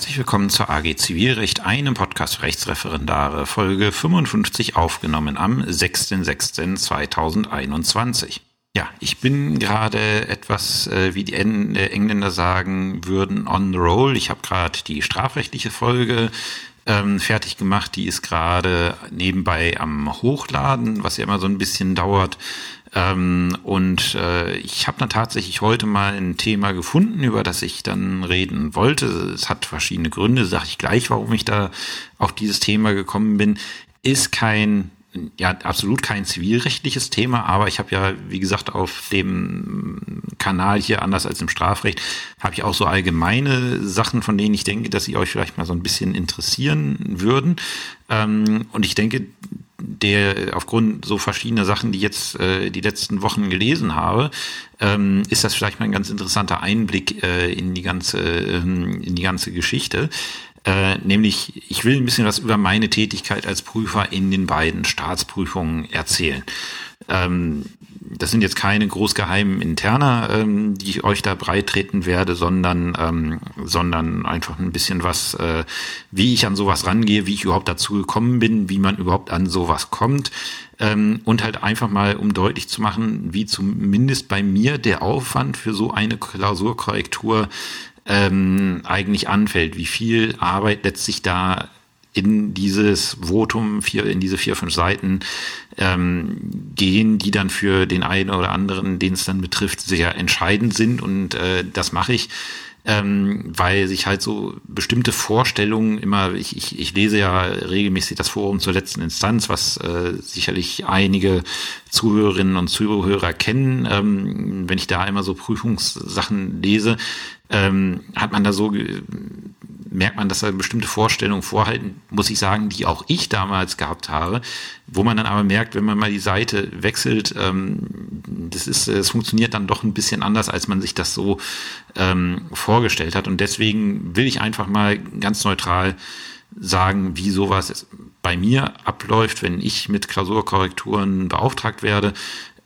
Herzlich willkommen zur AG Zivilrecht, einem Podcast für Rechtsreferendare, Folge 55 aufgenommen am 6.06.2021. Ja, ich bin gerade etwas, äh, wie die Engländer sagen würden, on the roll. Ich habe gerade die strafrechtliche Folge ähm, fertig gemacht. Die ist gerade nebenbei am Hochladen, was ja immer so ein bisschen dauert. Ähm, und äh, ich habe dann tatsächlich heute mal ein Thema gefunden, über das ich dann reden wollte. Es hat verschiedene Gründe, sage ich gleich, warum ich da auf dieses Thema gekommen bin. Ist kein ja absolut kein zivilrechtliches Thema, aber ich habe ja, wie gesagt, auf dem Kanal hier, anders als im Strafrecht, habe ich auch so allgemeine Sachen, von denen ich denke, dass sie euch vielleicht mal so ein bisschen interessieren würden. Ähm, und ich denke, der aufgrund so verschiedener Sachen, die jetzt äh, die letzten Wochen gelesen habe, ähm, ist das vielleicht mal ein ganz interessanter Einblick äh, in die ganze äh, in die ganze Geschichte. Äh, nämlich, ich will ein bisschen was über meine Tätigkeit als Prüfer in den beiden Staatsprüfungen erzählen. Ähm, das sind jetzt keine großgeheimen Interner, ähm, die ich euch da breitreten werde, sondern, ähm, sondern einfach ein bisschen was, äh, wie ich an sowas rangehe, wie ich überhaupt dazu gekommen bin, wie man überhaupt an sowas kommt. Ähm, und halt einfach mal, um deutlich zu machen, wie zumindest bei mir der Aufwand für so eine Klausurkorrektur ähm, eigentlich anfällt, wie viel Arbeit letztlich da in dieses Votum, vier, in diese vier, fünf Seiten ähm, gehen, die dann für den einen oder anderen, den es dann betrifft, sehr entscheidend sind. Und äh, das mache ich, ähm, weil sich halt so bestimmte Vorstellungen immer, ich, ich, ich lese ja regelmäßig das Forum zur letzten Instanz, was äh, sicherlich einige Zuhörerinnen und Zuhörer kennen. Ähm, wenn ich da immer so Prüfungssachen lese, ähm, hat man da so merkt man, dass er bestimmte Vorstellungen vorhalten, muss ich sagen, die auch ich damals gehabt habe, wo man dann aber merkt, wenn man mal die Seite wechselt, ähm, das ist, es funktioniert dann doch ein bisschen anders, als man sich das so ähm, vorgestellt hat. Und deswegen will ich einfach mal ganz neutral sagen, wie sowas bei mir abläuft, wenn ich mit Klausurkorrekturen beauftragt werde.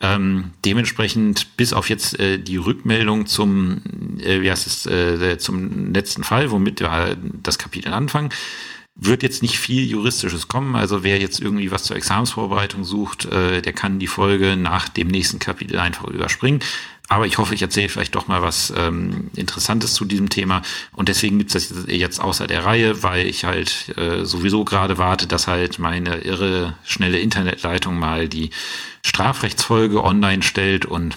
Ähm, dementsprechend bis auf jetzt äh, die Rückmeldung zum, äh, wie heißt es, äh, zum letzten Fall, womit wir das Kapitel anfangen, wird jetzt nicht viel Juristisches kommen. Also wer jetzt irgendwie was zur Examensvorbereitung sucht, äh, der kann die Folge nach dem nächsten Kapitel einfach überspringen. Aber ich hoffe, ich erzähle vielleicht doch mal was ähm, Interessantes zu diesem Thema. Und deswegen gibt es das jetzt außer der Reihe, weil ich halt äh, sowieso gerade warte, dass halt meine irre schnelle Internetleitung mal die Strafrechtsfolge online stellt. Und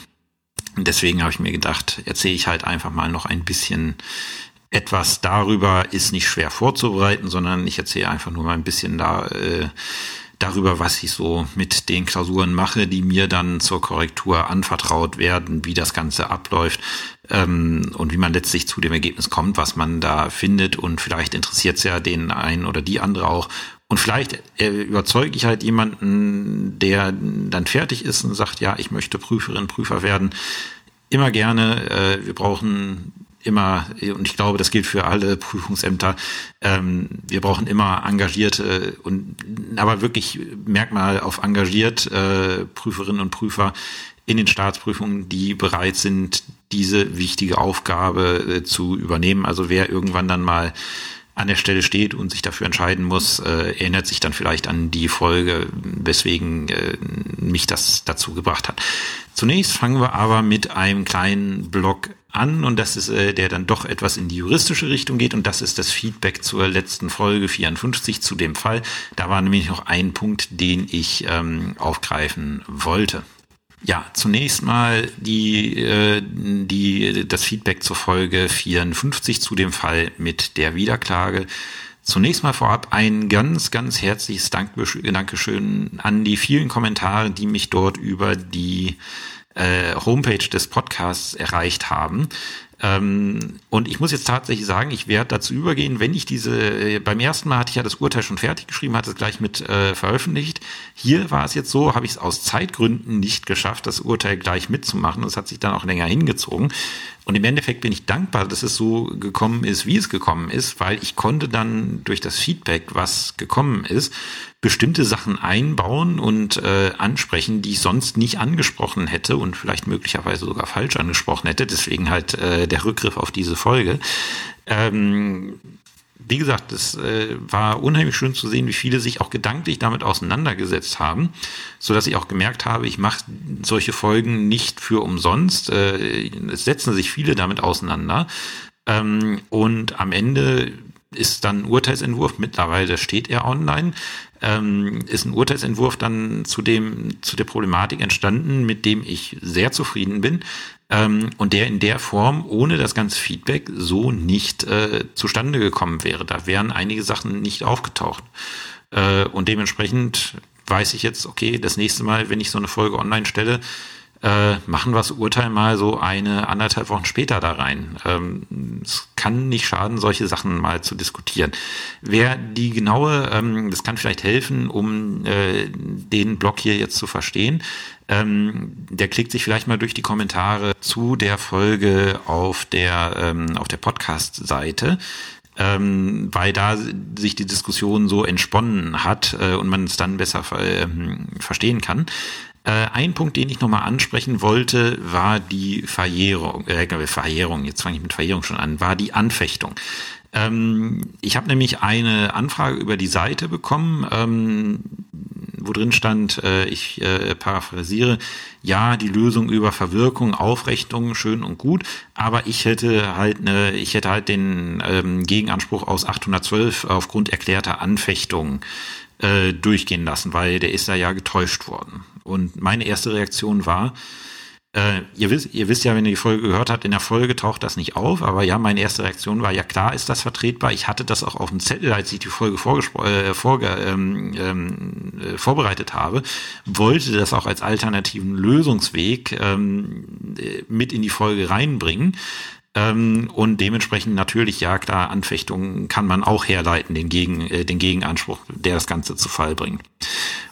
deswegen habe ich mir gedacht, erzähle ich halt einfach mal noch ein bisschen etwas darüber. Ist nicht schwer vorzubereiten, sondern ich erzähle einfach nur mal ein bisschen da. Äh, darüber, was ich so mit den Klausuren mache, die mir dann zur Korrektur anvertraut werden, wie das Ganze abläuft ähm, und wie man letztlich zu dem Ergebnis kommt, was man da findet. Und vielleicht interessiert es ja den einen oder die andere auch. Und vielleicht äh, überzeuge ich halt jemanden, der dann fertig ist und sagt, ja, ich möchte Prüferin, Prüfer werden. Immer gerne. Äh, wir brauchen immer, und ich glaube, das gilt für alle Prüfungsämter, ähm, wir brauchen immer engagierte und aber wirklich Merkmal auf engagiert äh, Prüferinnen und Prüfer in den Staatsprüfungen, die bereit sind, diese wichtige Aufgabe äh, zu übernehmen. Also wer irgendwann dann mal an der Stelle steht und sich dafür entscheiden muss, äh, erinnert sich dann vielleicht an die Folge, weswegen äh, mich das dazu gebracht hat. Zunächst fangen wir aber mit einem kleinen Block an und das ist äh, der dann doch etwas in die juristische Richtung geht und das ist das Feedback zur letzten Folge 54 zu dem Fall. Da war nämlich noch ein Punkt, den ich ähm, aufgreifen wollte. Ja, zunächst mal die, äh, die, das Feedback zur Folge 54 zu dem Fall mit der Wiederklage. Zunächst mal vorab ein ganz, ganz herzliches Dankeschön an die vielen Kommentare, die mich dort über die äh, Homepage des Podcasts erreicht haben. Ähm, und ich muss jetzt tatsächlich sagen, ich werde dazu übergehen, wenn ich diese, äh, beim ersten Mal hatte ich ja das Urteil schon fertig geschrieben, hatte es gleich mit äh, veröffentlicht. Hier war es jetzt so, habe ich es aus Zeitgründen nicht geschafft, das Urteil gleich mitzumachen. Das hat sich dann auch länger hingezogen. Und im Endeffekt bin ich dankbar, dass es so gekommen ist, wie es gekommen ist, weil ich konnte dann durch das Feedback, was gekommen ist, bestimmte Sachen einbauen und äh, ansprechen, die ich sonst nicht angesprochen hätte und vielleicht möglicherweise sogar falsch angesprochen hätte. Deswegen halt äh, der Rückgriff auf diese Folge. Ähm, wie gesagt, es äh, war unheimlich schön zu sehen, wie viele sich auch gedanklich damit auseinandergesetzt haben, so dass ich auch gemerkt habe, ich mache solche Folgen nicht für umsonst. Äh, es setzen sich viele damit auseinander. Ähm, und am Ende ist dann ein Urteilsentwurf, mittlerweile steht er online, ähm, ist ein Urteilsentwurf dann zu dem, zu der Problematik entstanden, mit dem ich sehr zufrieden bin, ähm, und der in der Form ohne das ganze Feedback so nicht äh, zustande gekommen wäre. Da wären einige Sachen nicht aufgetaucht. Äh, und dementsprechend weiß ich jetzt, okay, das nächste Mal, wenn ich so eine Folge online stelle, äh, machen wir das Urteil mal so eine anderthalb Wochen später da rein. Ähm, es kann nicht schaden, solche Sachen mal zu diskutieren. Wer die genaue, ähm, das kann vielleicht helfen, um äh, den Blog hier jetzt zu verstehen. Ähm, der klickt sich vielleicht mal durch die Kommentare zu der Folge auf der ähm, auf der Podcast-Seite. Ähm, weil da sich die Diskussion so entsponnen hat äh, und man es dann besser äh, verstehen kann. Äh, ein Punkt, den ich nochmal ansprechen wollte, war die Verjährung, äh, Verjährung, jetzt fange ich mit Verjährung schon an, war die Anfechtung. Ähm, ich habe nämlich eine Anfrage über die Seite bekommen, ähm, wo drin stand, äh, ich äh, paraphrasiere, ja, die Lösung über Verwirkung, Aufrechnung, schön und gut, aber ich hätte halt ne, ich hätte halt den ähm, Gegenanspruch aus 812 aufgrund erklärter Anfechtung äh, durchgehen lassen, weil der ist da ja getäuscht worden. Und meine erste Reaktion war, äh, ihr, wisst, ihr wisst ja, wenn ihr die Folge gehört habt, in der Folge taucht das nicht auf, aber ja, meine erste Reaktion war, ja klar ist das vertretbar. Ich hatte das auch auf dem Zettel, als ich die Folge äh, vorge ähm, ähm, äh, vorbereitet habe, wollte das auch als alternativen Lösungsweg ähm, äh, mit in die Folge reinbringen. Ähm, und dementsprechend natürlich, ja klar, Anfechtungen kann man auch herleiten, den, Gegen, äh, den Gegenanspruch, der das Ganze zu Fall bringt.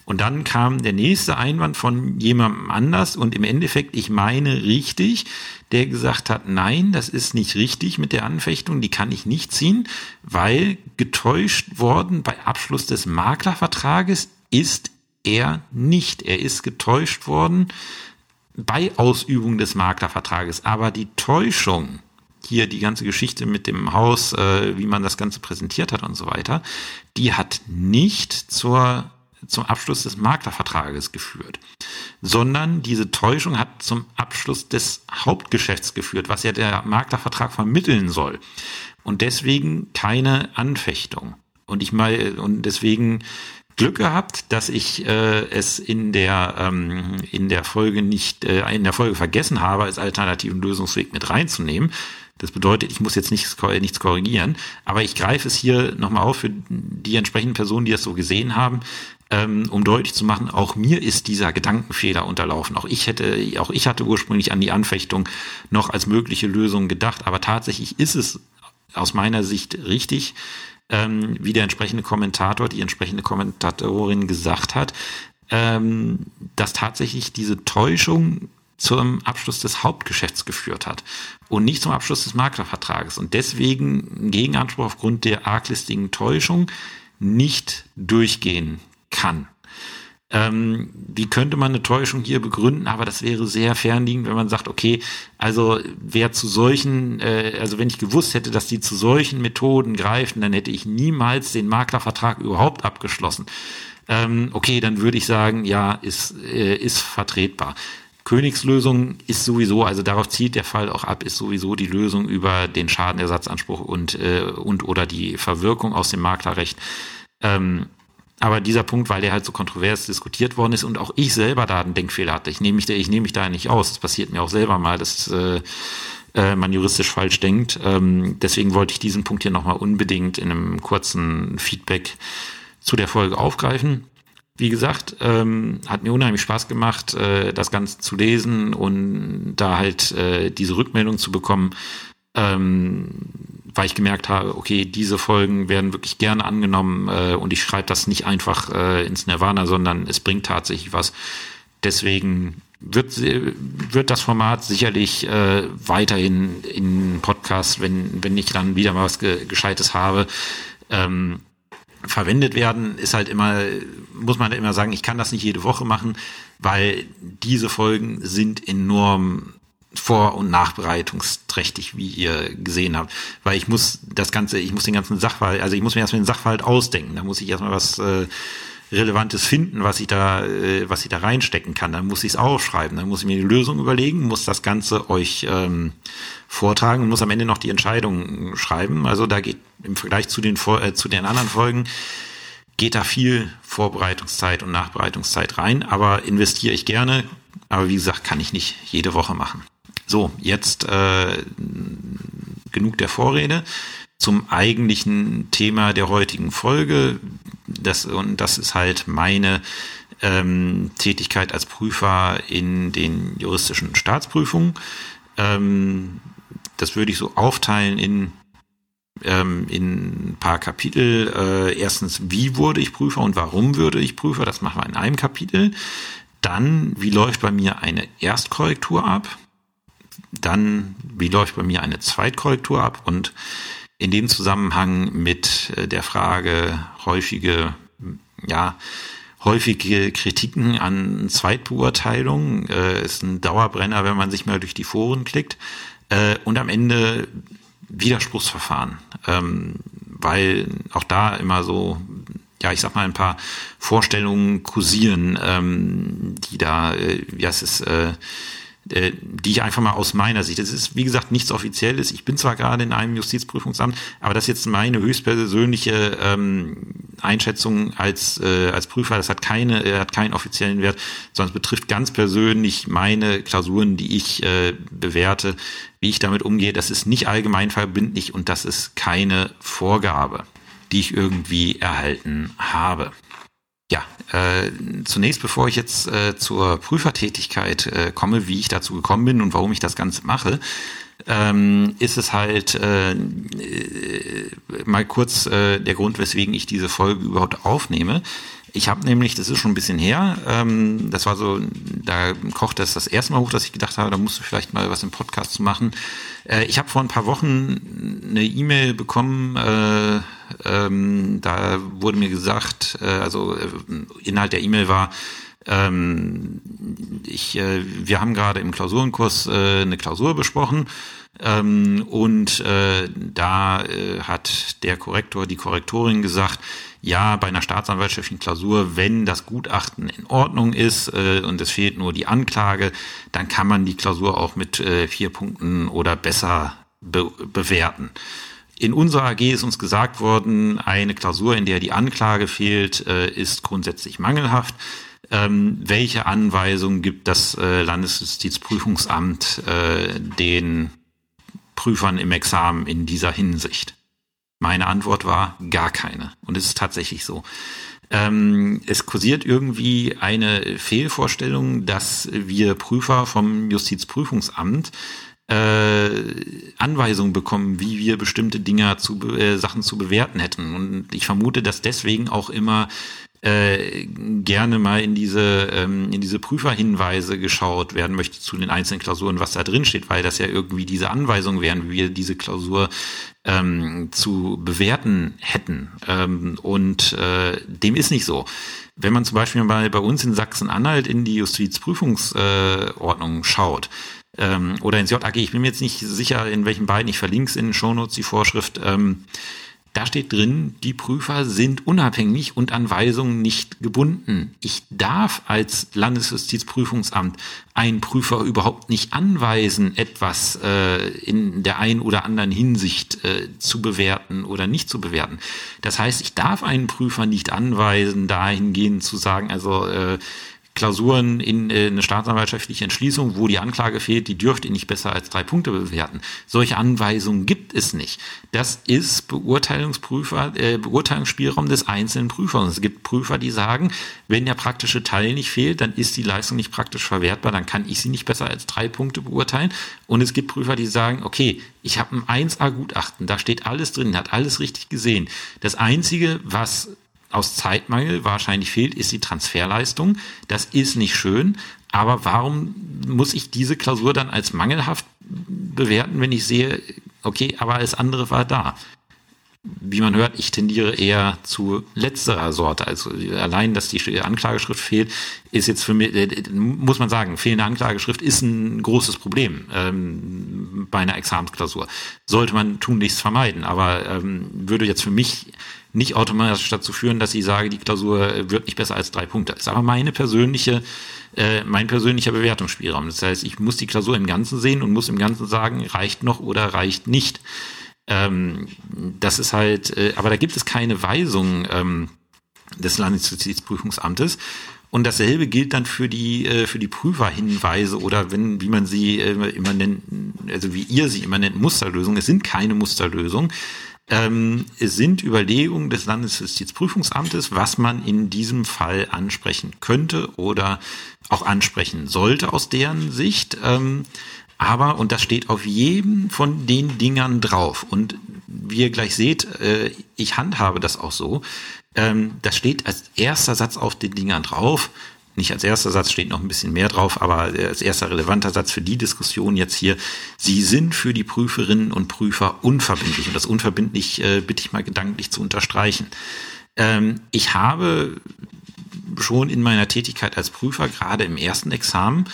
Und dann kam der nächste Einwand von jemandem anders und im Endeffekt, ich meine richtig, der gesagt hat, nein, das ist nicht richtig mit der Anfechtung, die kann ich nicht ziehen, weil getäuscht worden bei Abschluss des Maklervertrages ist er nicht. Er ist getäuscht worden bei Ausübung des Maklervertrages. Aber die Täuschung hier die ganze Geschichte mit dem Haus, äh, wie man das Ganze präsentiert hat und so weiter, die hat nicht zur, zum Abschluss des Maklervertrages geführt, sondern diese Täuschung hat zum Abschluss des Hauptgeschäfts geführt, was ja der Maklervertrag vermitteln soll. Und deswegen keine Anfechtung. Und ich mal, und deswegen Glück gehabt, dass ich äh, es in der ähm, in der Folge nicht äh, in der Folge vergessen habe, als alternativen Lösungsweg mit reinzunehmen. Das bedeutet, ich muss jetzt nichts, nichts korrigieren, aber ich greife es hier nochmal auf für die entsprechenden Personen, die das so gesehen haben, ähm, um deutlich zu machen, auch mir ist dieser Gedankenfehler unterlaufen. Auch ich hätte, auch ich hatte ursprünglich an die Anfechtung noch als mögliche Lösung gedacht, aber tatsächlich ist es aus meiner Sicht richtig, ähm, wie der entsprechende Kommentator, die entsprechende Kommentatorin gesagt hat, ähm, dass tatsächlich diese Täuschung zum Abschluss des Hauptgeschäfts geführt hat und nicht zum Abschluss des Maklervertrages und deswegen Gegenanspruch aufgrund der arglistigen Täuschung nicht durchgehen kann. Ähm, wie könnte man eine Täuschung hier begründen? Aber das wäre sehr fernliegend, wenn man sagt, okay, also wer zu solchen, äh, also wenn ich gewusst hätte, dass die zu solchen Methoden greifen, dann hätte ich niemals den Maklervertrag überhaupt abgeschlossen. Ähm, okay, dann würde ich sagen, ja, ist, äh, ist vertretbar. Königslösung ist sowieso, also darauf zielt der Fall auch ab, ist sowieso die Lösung über den Schadenersatzanspruch und, äh, und oder die Verwirkung aus dem Maklerrecht. Ähm, aber dieser Punkt, weil der halt so kontrovers diskutiert worden ist und auch ich selber da einen Denkfehler hatte, ich nehme mich, da, ich nehme mich da nicht aus. Das passiert mir auch selber mal, dass äh, äh, man juristisch falsch denkt. Ähm, deswegen wollte ich diesen Punkt hier nochmal unbedingt in einem kurzen Feedback zu der Folge aufgreifen. Wie gesagt, ähm, hat mir unheimlich Spaß gemacht, äh, das Ganze zu lesen und da halt äh, diese Rückmeldung zu bekommen, ähm, weil ich gemerkt habe, okay, diese Folgen werden wirklich gerne angenommen äh, und ich schreibe das nicht einfach äh, ins Nirvana, sondern es bringt tatsächlich was. Deswegen wird, wird das Format sicherlich äh, weiterhin in Podcast, wenn, wenn ich dann wieder mal was Ge Gescheites habe, ähm, verwendet werden, ist halt immer, muss man immer sagen, ich kann das nicht jede Woche machen, weil diese Folgen sind enorm vor- und nachbereitungsträchtig, wie ihr gesehen habt. Weil ich muss das Ganze, ich muss den ganzen Sachverhalt, also ich muss mir erstmal den Sachverhalt ausdenken. Da muss ich erstmal was äh, Relevantes finden, was ich da, äh, was ich da reinstecken kann. Dann muss ich es aufschreiben, dann muss ich mir die Lösung überlegen, muss das Ganze euch ähm, vortragen und muss am Ende noch die Entscheidung schreiben. Also da geht im Vergleich zu den, äh, zu den anderen Folgen geht da viel Vorbereitungszeit und Nachbereitungszeit rein, aber investiere ich gerne. Aber wie gesagt, kann ich nicht jede Woche machen. So, jetzt äh, genug der Vorrede zum eigentlichen Thema der heutigen Folge. Das, und das ist halt meine ähm, Tätigkeit als Prüfer in den juristischen Staatsprüfungen. Ähm, das würde ich so aufteilen in ähm, in ein paar Kapitel. Äh, erstens, wie wurde ich Prüfer und warum würde ich Prüfer? Das machen wir in einem Kapitel. Dann, wie läuft bei mir eine Erstkorrektur ab? Dann, wie läuft bei mir eine Zweitkorrektur ab? Und in dem Zusammenhang mit äh, der Frage häufige, ja, häufige Kritiken an Zweitbeurteilung äh, ist ein Dauerbrenner, wenn man sich mal durch die Foren klickt. Äh, und am Ende Widerspruchsverfahren, ähm, weil auch da immer so, ja, ich sag mal, ein paar Vorstellungen kursieren, ähm, die da, äh, ja, es ist, äh, die ich einfach mal aus meiner Sicht, es ist wie gesagt nichts Offizielles, ich bin zwar gerade in einem Justizprüfungsamt, aber das ist jetzt meine höchstpersönliche ähm, Einschätzung als, äh, als Prüfer, das hat keine, äh, hat keinen offiziellen Wert, sondern es betrifft ganz persönlich meine Klausuren, die ich äh, bewerte, wie ich damit umgehe, das ist nicht allgemein verbindlich und das ist keine Vorgabe, die ich irgendwie erhalten habe. Ja, äh, zunächst, bevor ich jetzt äh, zur Prüfertätigkeit äh, komme, wie ich dazu gekommen bin und warum ich das Ganze mache, ähm, ist es halt äh, äh, mal kurz äh, der Grund, weswegen ich diese Folge überhaupt aufnehme. Ich habe nämlich, das ist schon ein bisschen her, ähm, das war so, da kochte es das erste Mal hoch, dass ich gedacht habe, da musst du vielleicht mal was im Podcast zu machen. Äh, ich habe vor ein paar Wochen eine E-Mail bekommen, äh, ähm, da wurde mir gesagt, äh, also äh, Inhalt der E-Mail war, ähm, ich, äh, wir haben gerade im Klausurenkurs äh, eine Klausur besprochen ähm, und äh, da äh, hat der Korrektor, die Korrektorin gesagt, ja, bei einer staatsanwaltschaftlichen Klausur, wenn das Gutachten in Ordnung ist äh, und es fehlt nur die Anklage, dann kann man die Klausur auch mit äh, vier Punkten oder besser be bewerten. In unserer AG ist uns gesagt worden, eine Klausur, in der die Anklage fehlt, äh, ist grundsätzlich mangelhaft. Ähm, welche Anweisungen gibt das äh, Landesjustizprüfungsamt äh, den Prüfern im Examen in dieser Hinsicht? Meine Antwort war gar keine. Und es ist tatsächlich so. Ähm, es kursiert irgendwie eine Fehlvorstellung, dass wir Prüfer vom Justizprüfungsamt äh, Anweisungen bekommen, wie wir bestimmte Dinge zu äh, Sachen zu bewerten hätten. Und ich vermute, dass deswegen auch immer äh, gerne mal in diese ähm, in diese Prüferhinweise geschaut werden möchte zu den einzelnen Klausuren, was da drin steht, weil das ja irgendwie diese Anweisungen wären, wie wir diese Klausur ähm, zu bewerten hätten. Ähm, und äh, dem ist nicht so. Wenn man zum Beispiel mal bei uns in Sachsen-Anhalt in die Justizprüfungsordnung äh, schaut, ähm, oder ins JAG, ich bin mir jetzt nicht sicher, in welchen beiden, ich verlinke es in den Shownotes, die Vorschrift, ähm, da steht drin, die Prüfer sind unabhängig und an Weisungen nicht gebunden. Ich darf als Landesjustizprüfungsamt einen Prüfer überhaupt nicht anweisen, etwas äh, in der einen oder anderen Hinsicht äh, zu bewerten oder nicht zu bewerten. Das heißt, ich darf einen Prüfer nicht anweisen, dahingehend zu sagen, also äh, Klausuren in äh, eine staatsanwaltschaftliche Entschließung, wo die Anklage fehlt, die dürft ihr nicht besser als drei Punkte bewerten. Solche Anweisungen gibt es nicht. Das ist Beurteilungsprüfer, äh, Beurteilungsspielraum des einzelnen Prüfers. Es gibt Prüfer, die sagen, wenn der praktische Teil nicht fehlt, dann ist die Leistung nicht praktisch verwertbar, dann kann ich sie nicht besser als drei Punkte beurteilen. Und es gibt Prüfer, die sagen, okay, ich habe ein 1A-Gutachten, da steht alles drin, hat alles richtig gesehen. Das Einzige, was aus Zeitmangel wahrscheinlich fehlt, ist die Transferleistung. Das ist nicht schön. Aber warum muss ich diese Klausur dann als mangelhaft bewerten, wenn ich sehe, okay, aber alles andere war da? wie man hört, ich tendiere eher zu letzterer Sorte. Also allein, dass die Anklageschrift fehlt, ist jetzt für mich, äh, muss man sagen, fehlende Anklageschrift ist ein großes Problem ähm, bei einer Examensklausur. Sollte man tunlichst vermeiden, aber ähm, würde jetzt für mich nicht automatisch dazu führen, dass ich sage, die Klausur wird nicht besser als drei Punkte. Das ist aber meine persönliche, äh, mein persönlicher Bewertungsspielraum. Das heißt, ich muss die Klausur im Ganzen sehen und muss im Ganzen sagen, reicht noch oder reicht nicht. Ähm, das ist halt, äh, aber da gibt es keine Weisung ähm, des Landesjustizprüfungsamtes. Und dasselbe gilt dann für die äh, für die Prüferhinweise oder wenn wie man sie äh, immer nennt, also wie ihr sie immer nennt, Musterlösungen. Es sind keine Musterlösungen. Ähm, sind Überlegungen des Landesjustizprüfungsamtes, was man in diesem Fall ansprechen könnte oder auch ansprechen sollte aus deren Sicht. Ähm, aber, und das steht auf jedem von den Dingern drauf. Und wie ihr gleich seht, äh, ich handhabe das auch so. Ähm, das steht als erster Satz auf den Dingern drauf. Nicht als erster Satz steht noch ein bisschen mehr drauf, aber als erster relevanter Satz für die Diskussion jetzt hier. Sie sind für die Prüferinnen und Prüfer unverbindlich. Und das unverbindlich äh, bitte ich mal gedanklich zu unterstreichen. Ähm, ich habe schon in meiner Tätigkeit als Prüfer, gerade im ersten Examen,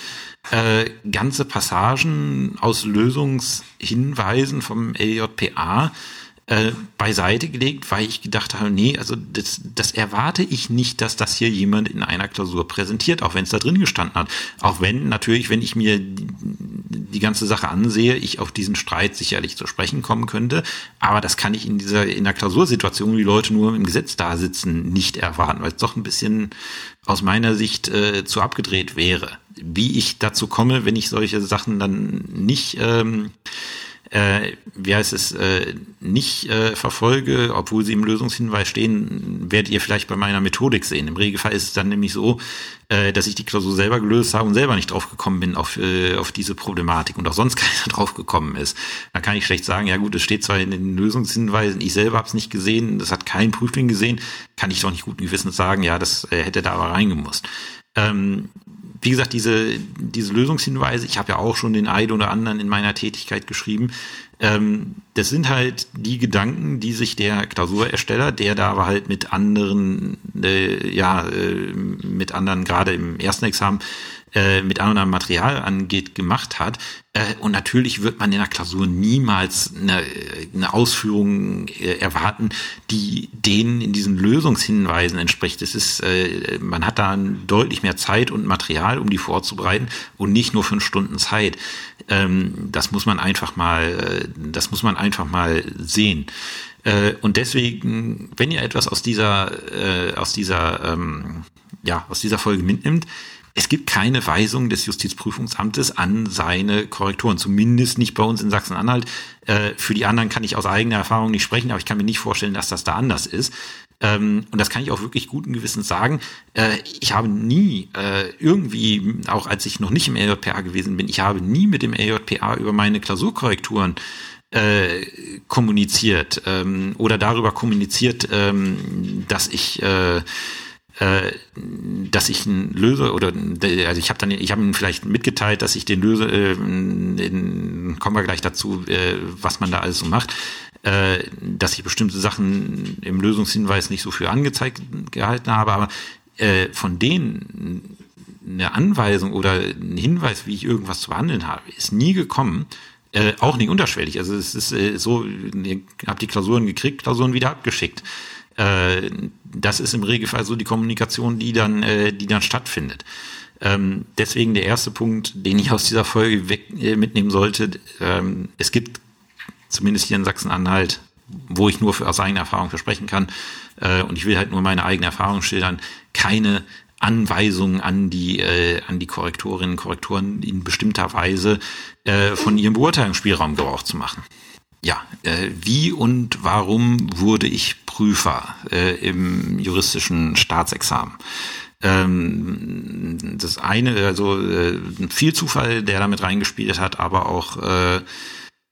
äh, ganze Passagen aus Lösungshinweisen vom LJPA äh, beiseite gelegt, weil ich gedacht habe, nee, also das, das erwarte ich nicht, dass das hier jemand in einer Klausur präsentiert, auch wenn es da drin gestanden hat. Auch wenn natürlich, wenn ich mir die, ganze Sache ansehe, ich auf diesen Streit sicherlich zu sprechen kommen könnte. Aber das kann ich in dieser, in der Klausursituation, wo die Leute nur im Gesetz da sitzen, nicht erwarten, weil es doch ein bisschen aus meiner Sicht äh, zu abgedreht wäre. Wie ich dazu komme, wenn ich solche Sachen dann nicht ähm, äh, wie heißt es, äh, nicht äh, verfolge, obwohl sie im Lösungshinweis stehen, werdet ihr vielleicht bei meiner Methodik sehen. Im Regelfall ist es dann nämlich so, äh, dass ich die Klausur selber gelöst habe und selber nicht drauf gekommen bin auf, äh, auf diese Problematik und auch sonst keiner drauf gekommen ist. Da kann ich schlecht sagen, ja gut, es steht zwar in den Lösungshinweisen, ich selber habe es nicht gesehen, das hat kein Prüfling gesehen, kann ich doch nicht guten Gewissens sagen, ja, das äh, hätte da aber reingemusst. Ähm, wie gesagt, diese, diese Lösungshinweise, ich habe ja auch schon den einen oder anderen in meiner Tätigkeit geschrieben, ähm, das sind halt die Gedanken, die sich der Klausurersteller, der da aber halt mit anderen, äh, ja, äh, mit anderen, gerade im ersten Examen, äh, mit anderem Material angeht, gemacht hat. Äh, und natürlich wird man in der Klausur niemals eine, eine Ausführung äh, erwarten, die denen in diesen Lösungshinweisen entspricht. Es ist, äh, man hat da deutlich mehr Zeit und Material, um die vorzubereiten und nicht nur fünf Stunden Zeit. Ähm, das muss man einfach mal, äh, das muss man einfach mal sehen. Äh, und deswegen, wenn ihr etwas aus dieser, äh, aus dieser, ähm, ja, aus dieser Folge mitnimmt, es gibt keine Weisung des Justizprüfungsamtes an seine Korrekturen, zumindest nicht bei uns in Sachsen-Anhalt. Äh, für die anderen kann ich aus eigener Erfahrung nicht sprechen, aber ich kann mir nicht vorstellen, dass das da anders ist. Ähm, und das kann ich auch wirklich guten Gewissens sagen. Äh, ich habe nie äh, irgendwie, auch als ich noch nicht im LJPA gewesen bin, ich habe nie mit dem LJPA über meine Klausurkorrekturen kommuniziert ähm, oder darüber kommuniziert, ähm, dass ich äh, dass ich einen Löse oder also ich habe dann ich habe ihm vielleicht mitgeteilt, dass ich den Löse äh, in, kommen wir gleich dazu, äh, was man da alles so macht, äh, dass ich bestimmte Sachen im Lösungshinweis nicht so für angezeigt gehalten habe, aber äh, von denen eine Anweisung oder ein Hinweis, wie ich irgendwas zu behandeln habe, ist nie gekommen. Äh, auch nicht unterschwellig. Also es ist äh, so, ich habe die Klausuren gekriegt, Klausuren wieder abgeschickt. Äh, das ist im Regelfall so die Kommunikation, die dann, äh, die dann stattfindet. Ähm, deswegen der erste Punkt, den ich aus dieser Folge weg, äh, mitnehmen sollte. Ähm, es gibt zumindest hier in Sachsen-Anhalt, wo ich nur für, aus eigener Erfahrung versprechen kann, und ich will halt nur meine eigene Erfahrung schildern, keine Anweisungen an die äh, an die Korrektorinnen und Korrektoren in bestimmter Weise äh, von ihrem Beurteilungsspielraum Gebrauch zu machen. Ja, äh, wie und warum wurde ich Prüfer äh, im juristischen Staatsexamen? Ähm, das eine, also äh, viel Zufall, der damit reingespielt hat, aber auch äh,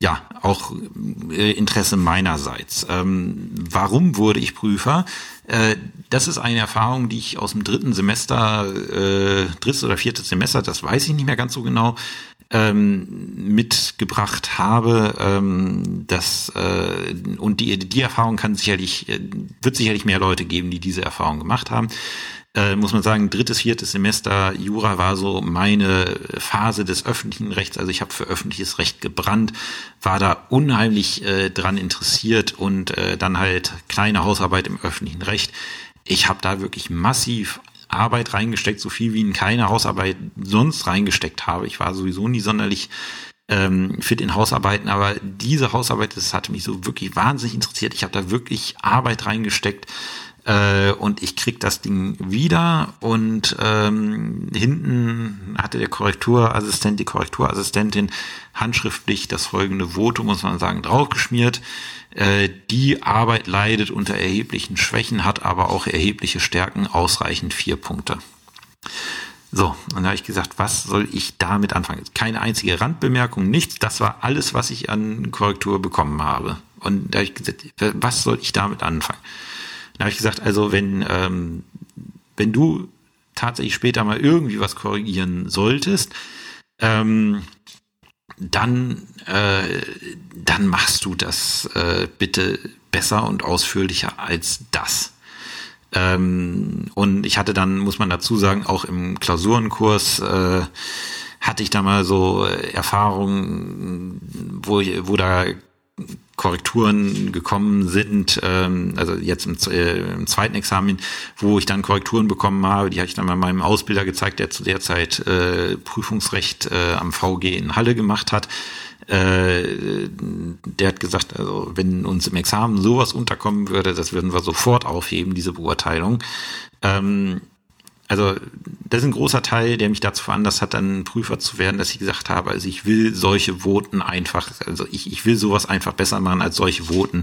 ja, auch äh, Interesse meinerseits. Ähm, warum wurde ich Prüfer? Äh, das ist eine Erfahrung, die ich aus dem dritten Semester, äh, drittes oder viertes Semester, das weiß ich nicht mehr ganz so genau, ähm, mitgebracht habe. Ähm, das, äh, und die, die Erfahrung kann sicherlich, äh, wird sicherlich mehr Leute geben, die diese Erfahrung gemacht haben. Äh, muss man sagen, drittes, viertes Semester Jura war so meine Phase des öffentlichen Rechts. Also ich habe für öffentliches Recht gebrannt, war da unheimlich äh, dran interessiert und äh, dann halt kleine Hausarbeit im öffentlichen Recht. Ich habe da wirklich massiv Arbeit reingesteckt, so viel wie in keine Hausarbeit sonst reingesteckt habe. Ich war sowieso nie sonderlich ähm, fit in Hausarbeiten, aber diese Hausarbeit, das hatte mich so wirklich wahnsinnig interessiert. Ich habe da wirklich Arbeit reingesteckt äh, und ich krieg das Ding wieder und ähm, hinten hatte der Korrekturassistent, die Korrekturassistentin handschriftlich das folgende Votum, muss man sagen, draufgeschmiert. Äh, die Arbeit leidet unter erheblichen Schwächen, hat aber auch erhebliche Stärken, ausreichend vier Punkte. So, und da habe ich gesagt, was soll ich damit anfangen? Keine einzige Randbemerkung, nichts. Das war alles, was ich an Korrektur bekommen habe. Und da habe ich gesagt, was soll ich damit anfangen? Da habe ich gesagt, also wenn, ähm, wenn du tatsächlich später mal irgendwie was korrigieren solltest, ähm, dann, äh, dann machst du das äh, bitte besser und ausführlicher als das. Ähm, und ich hatte dann, muss man dazu sagen, auch im Klausurenkurs äh, hatte ich da mal so Erfahrungen, wo, wo da Korrekturen gekommen sind, ähm, also jetzt im, äh, im, zweiten Examen, wo ich dann Korrekturen bekommen habe, die habe ich dann mal meinem Ausbilder gezeigt, der zu der Zeit äh, Prüfungsrecht äh, am VG in Halle gemacht hat. Äh, der hat gesagt, also wenn uns im Examen sowas unterkommen würde, das würden wir sofort aufheben, diese Beurteilung. Ähm, also das ist ein großer Teil, der mich dazu veranlasst hat, dann Prüfer zu werden, dass ich gesagt habe, also ich will solche Voten einfach, also ich, ich will sowas einfach besser machen als solche Voten,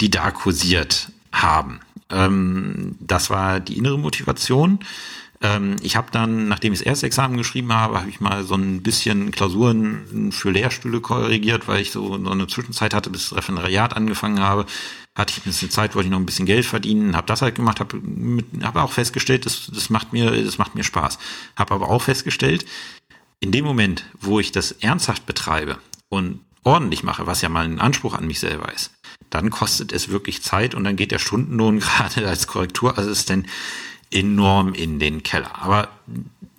die da kursiert haben. Ähm, das war die innere Motivation. Ähm, ich habe dann, nachdem ich das erste Examen geschrieben habe, habe ich mal so ein bisschen Klausuren für Lehrstühle korrigiert, weil ich so, so eine Zwischenzeit hatte, bis das Referendariat angefangen habe hatte ich ein bisschen Zeit, wollte ich noch ein bisschen Geld verdienen, habe das halt gemacht, habe hab auch festgestellt, das, das macht mir, das macht mir Spaß. Habe aber auch festgestellt, in dem Moment, wo ich das ernsthaft betreibe und ordentlich mache, was ja mal ein Anspruch an mich selber ist, dann kostet es wirklich Zeit und dann geht der Stundenlohn gerade als Korrekturassistent enorm in den Keller. Aber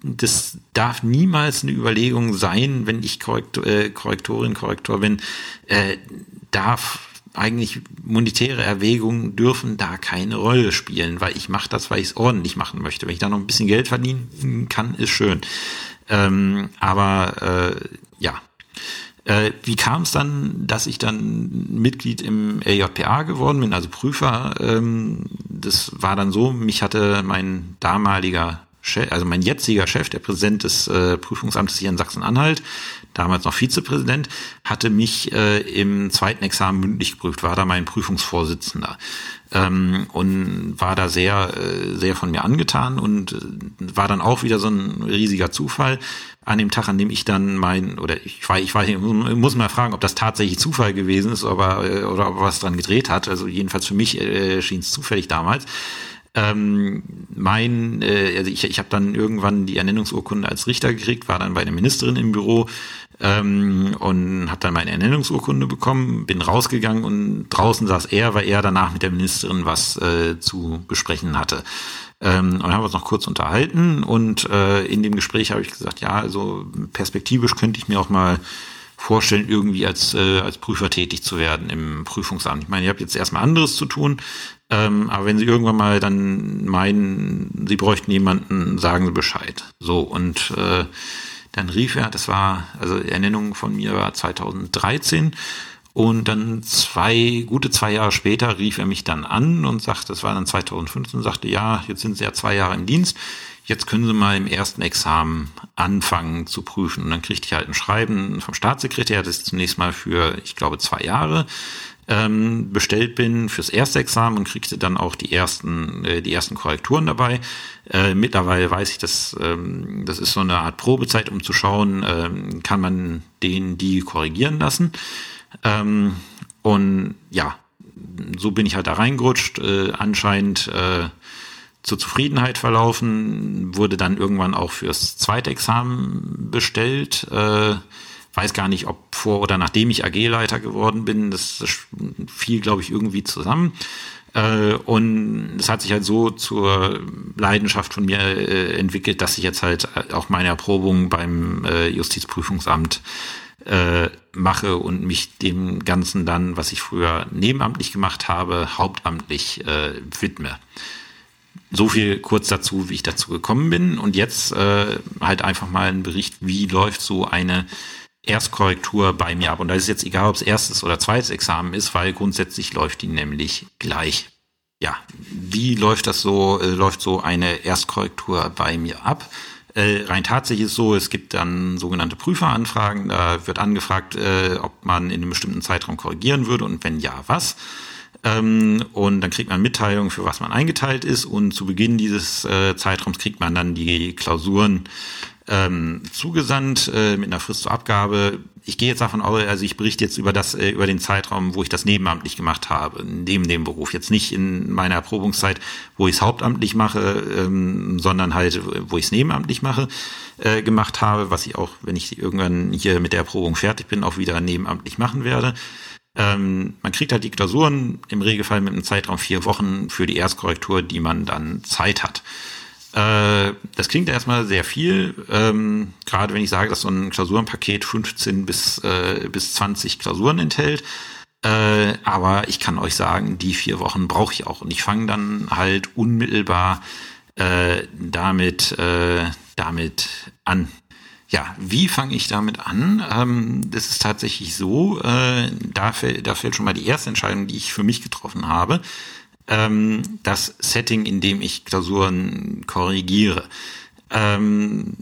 das darf niemals eine Überlegung sein, wenn ich Korrektor, äh, Korrektorin, Korrektor bin, äh, darf eigentlich monetäre Erwägungen dürfen da keine Rolle spielen, weil ich mache das, weil ich es ordentlich machen möchte. Wenn ich da noch ein bisschen Geld verdienen kann, ist schön. Ähm, aber äh, ja. Äh, wie kam es dann, dass ich dann Mitglied im LJPA geworden bin, also Prüfer? Ähm, das war dann so, mich hatte mein damaliger Chef, also mein jetziger Chef, der Präsident des äh, Prüfungsamtes hier in Sachsen-Anhalt, damals noch Vizepräsident, hatte mich äh, im zweiten Examen mündlich geprüft, war da mein Prüfungsvorsitzender ähm, und war da sehr, äh, sehr von mir angetan und äh, war dann auch wieder so ein riesiger Zufall. An dem Tag, an dem ich dann mein, oder ich weiß, ich weiß, ich muss mal fragen, ob das tatsächlich Zufall gewesen ist, aber, äh, oder ob was dran gedreht hat. Also jedenfalls für mich äh, schien es zufällig damals. Ähm, mein, äh, also ich, ich habe dann irgendwann die Ernennungsurkunde als Richter gekriegt, war dann bei der Ministerin im Büro ähm, und habe dann meine Ernennungsurkunde bekommen, bin rausgegangen und draußen saß er, weil er danach mit der Ministerin was äh, zu besprechen hatte. Ähm, und haben uns noch kurz unterhalten und äh, in dem Gespräch habe ich gesagt, ja, also perspektivisch könnte ich mir auch mal vorstellen, irgendwie als, äh, als Prüfer tätig zu werden im Prüfungsamt. Ich meine, ihr habt jetzt erstmal anderes zu tun, ähm, aber wenn Sie irgendwann mal dann meinen, Sie bräuchten jemanden, sagen Sie Bescheid. So, und äh, dann rief er, das war, also Ernennung von mir war 2013. Und dann zwei, gute zwei Jahre später rief er mich dann an und sagte, das war dann 2015, sagte, ja, jetzt sind Sie ja zwei Jahre im Dienst, jetzt können Sie mal im ersten Examen anfangen zu prüfen. Und dann kriegte ich halt ein Schreiben vom Staatssekretär, das zunächst mal für, ich glaube, zwei Jahre ähm, bestellt bin fürs erste Examen und kriegte dann auch die ersten, äh, die ersten Korrekturen dabei. Äh, mittlerweile weiß ich, dass ähm, das ist so eine Art Probezeit, um zu schauen, ähm, kann man den die korrigieren lassen. Ähm, und ja, so bin ich halt da reingerutscht. Äh, anscheinend äh, zur Zufriedenheit verlaufen, wurde dann irgendwann auch fürs zweite Examen bestellt. Äh, weiß gar nicht, ob vor oder nachdem ich AG-Leiter geworden bin. Das, das fiel, glaube ich, irgendwie zusammen. Äh, und es hat sich halt so zur Leidenschaft von mir äh, entwickelt, dass ich jetzt halt auch meine Erprobung beim äh, Justizprüfungsamt äh, mache und mich dem Ganzen dann, was ich früher nebenamtlich gemacht habe, hauptamtlich äh, widme. So viel kurz dazu, wie ich dazu gekommen bin. Und jetzt äh, halt einfach mal ein Bericht, wie läuft so eine Erstkorrektur bei mir ab. Und da ist jetzt egal, ob es erstes oder zweites Examen ist, weil grundsätzlich läuft die nämlich gleich. Ja, wie läuft das so, äh, läuft so eine Erstkorrektur bei mir ab? Äh, rein tatsächlich ist so, es gibt dann sogenannte Prüferanfragen. Da wird angefragt, äh, ob man in einem bestimmten Zeitraum korrigieren würde und wenn ja, was. Ähm, und dann kriegt man Mitteilungen, für was man eingeteilt ist. Und zu Beginn dieses äh, Zeitraums kriegt man dann die Klausuren ähm, zugesandt äh, mit einer Frist zur Abgabe. Ich gehe jetzt davon aus, also ich berichte jetzt über das, äh, über den Zeitraum, wo ich das nebenamtlich gemacht habe, neben dem Beruf. Jetzt nicht in meiner Erprobungszeit, wo ich es hauptamtlich mache, ähm, sondern halt, wo ich es nebenamtlich mache, äh, gemacht habe, was ich auch, wenn ich irgendwann hier mit der Erprobung fertig bin, auch wieder nebenamtlich machen werde. Ähm, man kriegt halt die Klausuren im Regelfall mit einem Zeitraum vier Wochen für die Erstkorrektur, die man dann Zeit hat. Äh, das klingt erstmal sehr viel, ähm, gerade wenn ich sage, dass so ein Klausurenpaket 15 bis, äh, bis 20 Klausuren enthält. Äh, aber ich kann euch sagen, die vier Wochen brauche ich auch. Und ich fange dann halt unmittelbar äh, damit, äh, damit an. Ja, wie fange ich damit an? Ähm, das ist tatsächlich so, äh, da, fällt, da fällt schon mal die erste Entscheidung, die ich für mich getroffen habe ähm, das Setting, in dem ich Klausuren korrigiere. Ähm,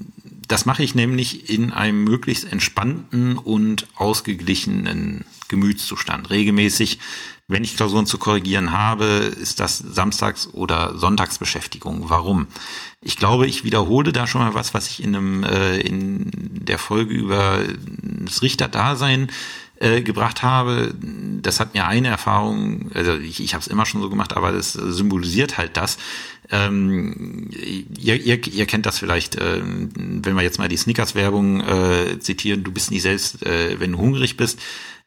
das mache ich nämlich in einem möglichst entspannten und ausgeglichenen Gemütszustand. Regelmäßig, wenn ich Klausuren zu korrigieren habe, ist das Samstags- oder Sonntagsbeschäftigung. Warum? Ich glaube, ich wiederhole da schon mal was, was ich in einem äh, in der Folge über das Richterdasein äh, gebracht habe, das hat mir eine Erfahrung, also ich, ich habe es immer schon so gemacht, aber das symbolisiert halt das. Ähm, ihr, ihr, ihr kennt das vielleicht, äh, wenn wir jetzt mal die Snickers-Werbung äh, zitieren, du bist nicht selbst, äh, wenn du hungrig bist.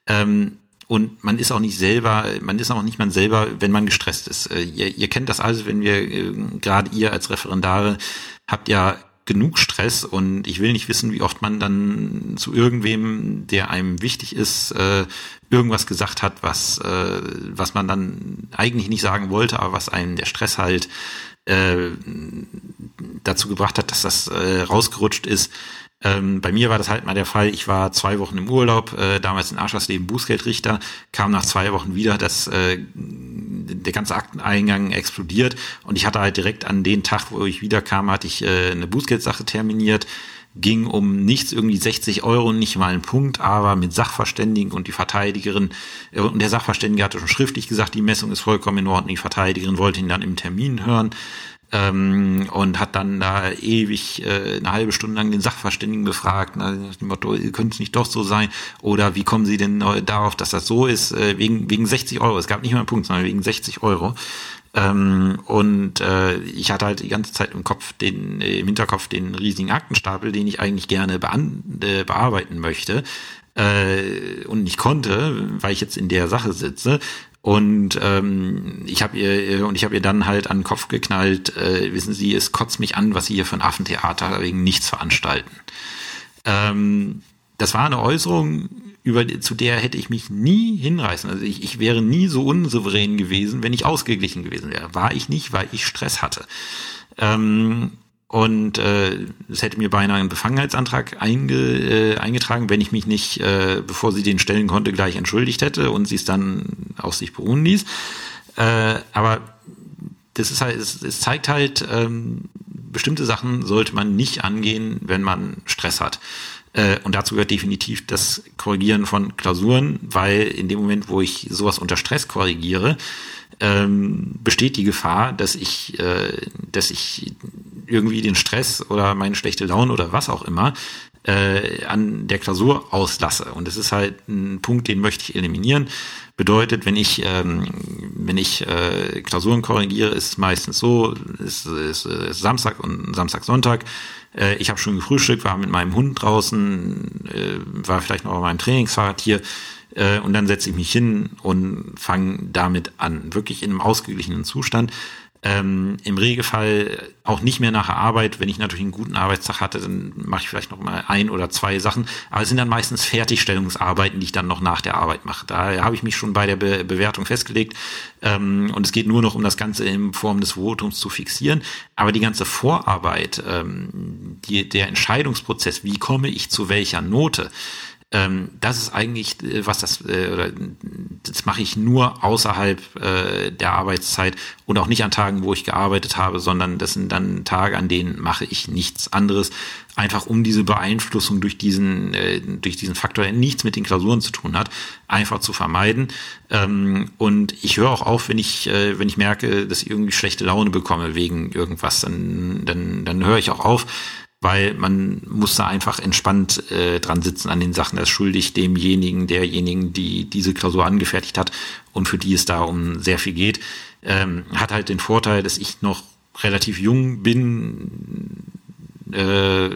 Ähm, und man ist auch nicht selber, man ist auch nicht man selber, wenn man gestresst ist. Äh, ihr, ihr kennt das alles, wenn wir, äh, gerade ihr als Referendare, habt ja genug Stress und ich will nicht wissen, wie oft man dann zu irgendwem, der einem wichtig ist, äh, irgendwas gesagt hat, was, äh, was man dann eigentlich nicht sagen wollte, aber was einem der Stress halt äh, dazu gebracht hat, dass das äh, rausgerutscht ist. Ähm, bei mir war das halt mal der Fall, ich war zwei Wochen im Urlaub, äh, damals in Aschersleben Bußgeldrichter, kam nach zwei Wochen wieder, dass äh, der ganze Akteneingang explodiert. Und ich hatte halt direkt an den Tag, wo ich wiederkam, hatte ich äh, eine Bußgeldsache terminiert, ging um nichts, irgendwie 60 Euro, nicht mal ein Punkt, aber mit Sachverständigen und die Verteidigerin, äh, und der Sachverständige hatte schon schriftlich gesagt, die Messung ist vollkommen in Ordnung, die Verteidigerin wollte ihn dann im Termin hören ähm, und hat dann da ewig äh, eine halbe Stunde lang den Sachverständigen befragt, nach dem Motto, könnte es nicht doch so sein? Oder wie kommen Sie denn darauf, dass das so ist? Äh, wegen, wegen 60 Euro. Es gab nicht mal einen Punkt, sondern wegen 60 Euro. Ähm, und äh, ich hatte halt die ganze Zeit im Kopf den, äh, im Hinterkopf den riesigen Aktenstapel, den ich eigentlich gerne äh, bearbeiten möchte äh, und nicht konnte, weil ich jetzt in der Sache sitze. Und ähm, ich habe ihr und ich habe ihr dann halt an den Kopf geknallt, äh, wissen Sie, es kotzt mich an, was Sie hier für ein Affentheater wegen nichts veranstalten. Ähm, das war eine Äußerung, über, zu der hätte ich mich nie hinreißen. Also ich, ich wäre nie so unsouverän gewesen, wenn ich ausgeglichen gewesen wäre. War ich nicht, weil ich Stress hatte. Ähm, und äh, es hätte mir beinahe einen Befangenheitsantrag einge, äh, eingetragen, wenn ich mich nicht, äh, bevor sie den stellen konnte, gleich entschuldigt hätte und sie es dann aus sich beruhen ließ. Äh, aber das ist halt, es, es zeigt halt, ähm, bestimmte Sachen sollte man nicht angehen, wenn man Stress hat. Äh, und dazu gehört definitiv das Korrigieren von Klausuren, weil in dem Moment, wo ich sowas unter Stress korrigiere, ähm, besteht die Gefahr, dass ich, äh, dass ich irgendwie den Stress oder meine schlechte Laune oder was auch immer äh, an der Klausur auslasse. Und das ist halt ein Punkt, den möchte ich eliminieren. Bedeutet, wenn ich, ähm, wenn ich äh, Klausuren korrigiere, ist es meistens so, ist, ist, ist Samstag und Samstag, Sonntag. Äh, ich habe schon gefrühstückt, war mit meinem Hund draußen, äh, war vielleicht noch auf meinem Trainingsfahrrad hier äh, und dann setze ich mich hin und fange damit an. Wirklich in einem ausgeglichenen Zustand. Ähm, Im Regelfall auch nicht mehr nach der Arbeit. Wenn ich natürlich einen guten Arbeitstag hatte, dann mache ich vielleicht noch mal ein oder zwei Sachen. Aber es sind dann meistens Fertigstellungsarbeiten, die ich dann noch nach der Arbeit mache. Da habe ich mich schon bei der Be Bewertung festgelegt. Ähm, und es geht nur noch um das Ganze in Form des Votums zu fixieren. Aber die ganze Vorarbeit, ähm, die, der Entscheidungsprozess, wie komme ich zu welcher Note, ähm, das ist eigentlich, äh, was das, äh, oder das mache ich nur außerhalb äh, der Arbeitszeit und auch nicht an Tagen, wo ich gearbeitet habe, sondern das sind dann Tage, an denen mache ich nichts anderes, einfach um diese Beeinflussung durch diesen, äh, durch diesen Faktor, der nichts mit den Klausuren zu tun hat, einfach zu vermeiden. Ähm, und ich höre auch auf, wenn ich, äh, wenn ich merke, dass ich irgendwie schlechte Laune bekomme wegen irgendwas, dann, dann, dann höre ich auch auf weil man muss da einfach entspannt äh, dran sitzen an den Sachen. Das schuldig demjenigen, derjenigen, die diese Klausur angefertigt hat und für die es da um sehr viel geht. Ähm, hat halt den Vorteil, dass ich noch relativ jung bin, äh,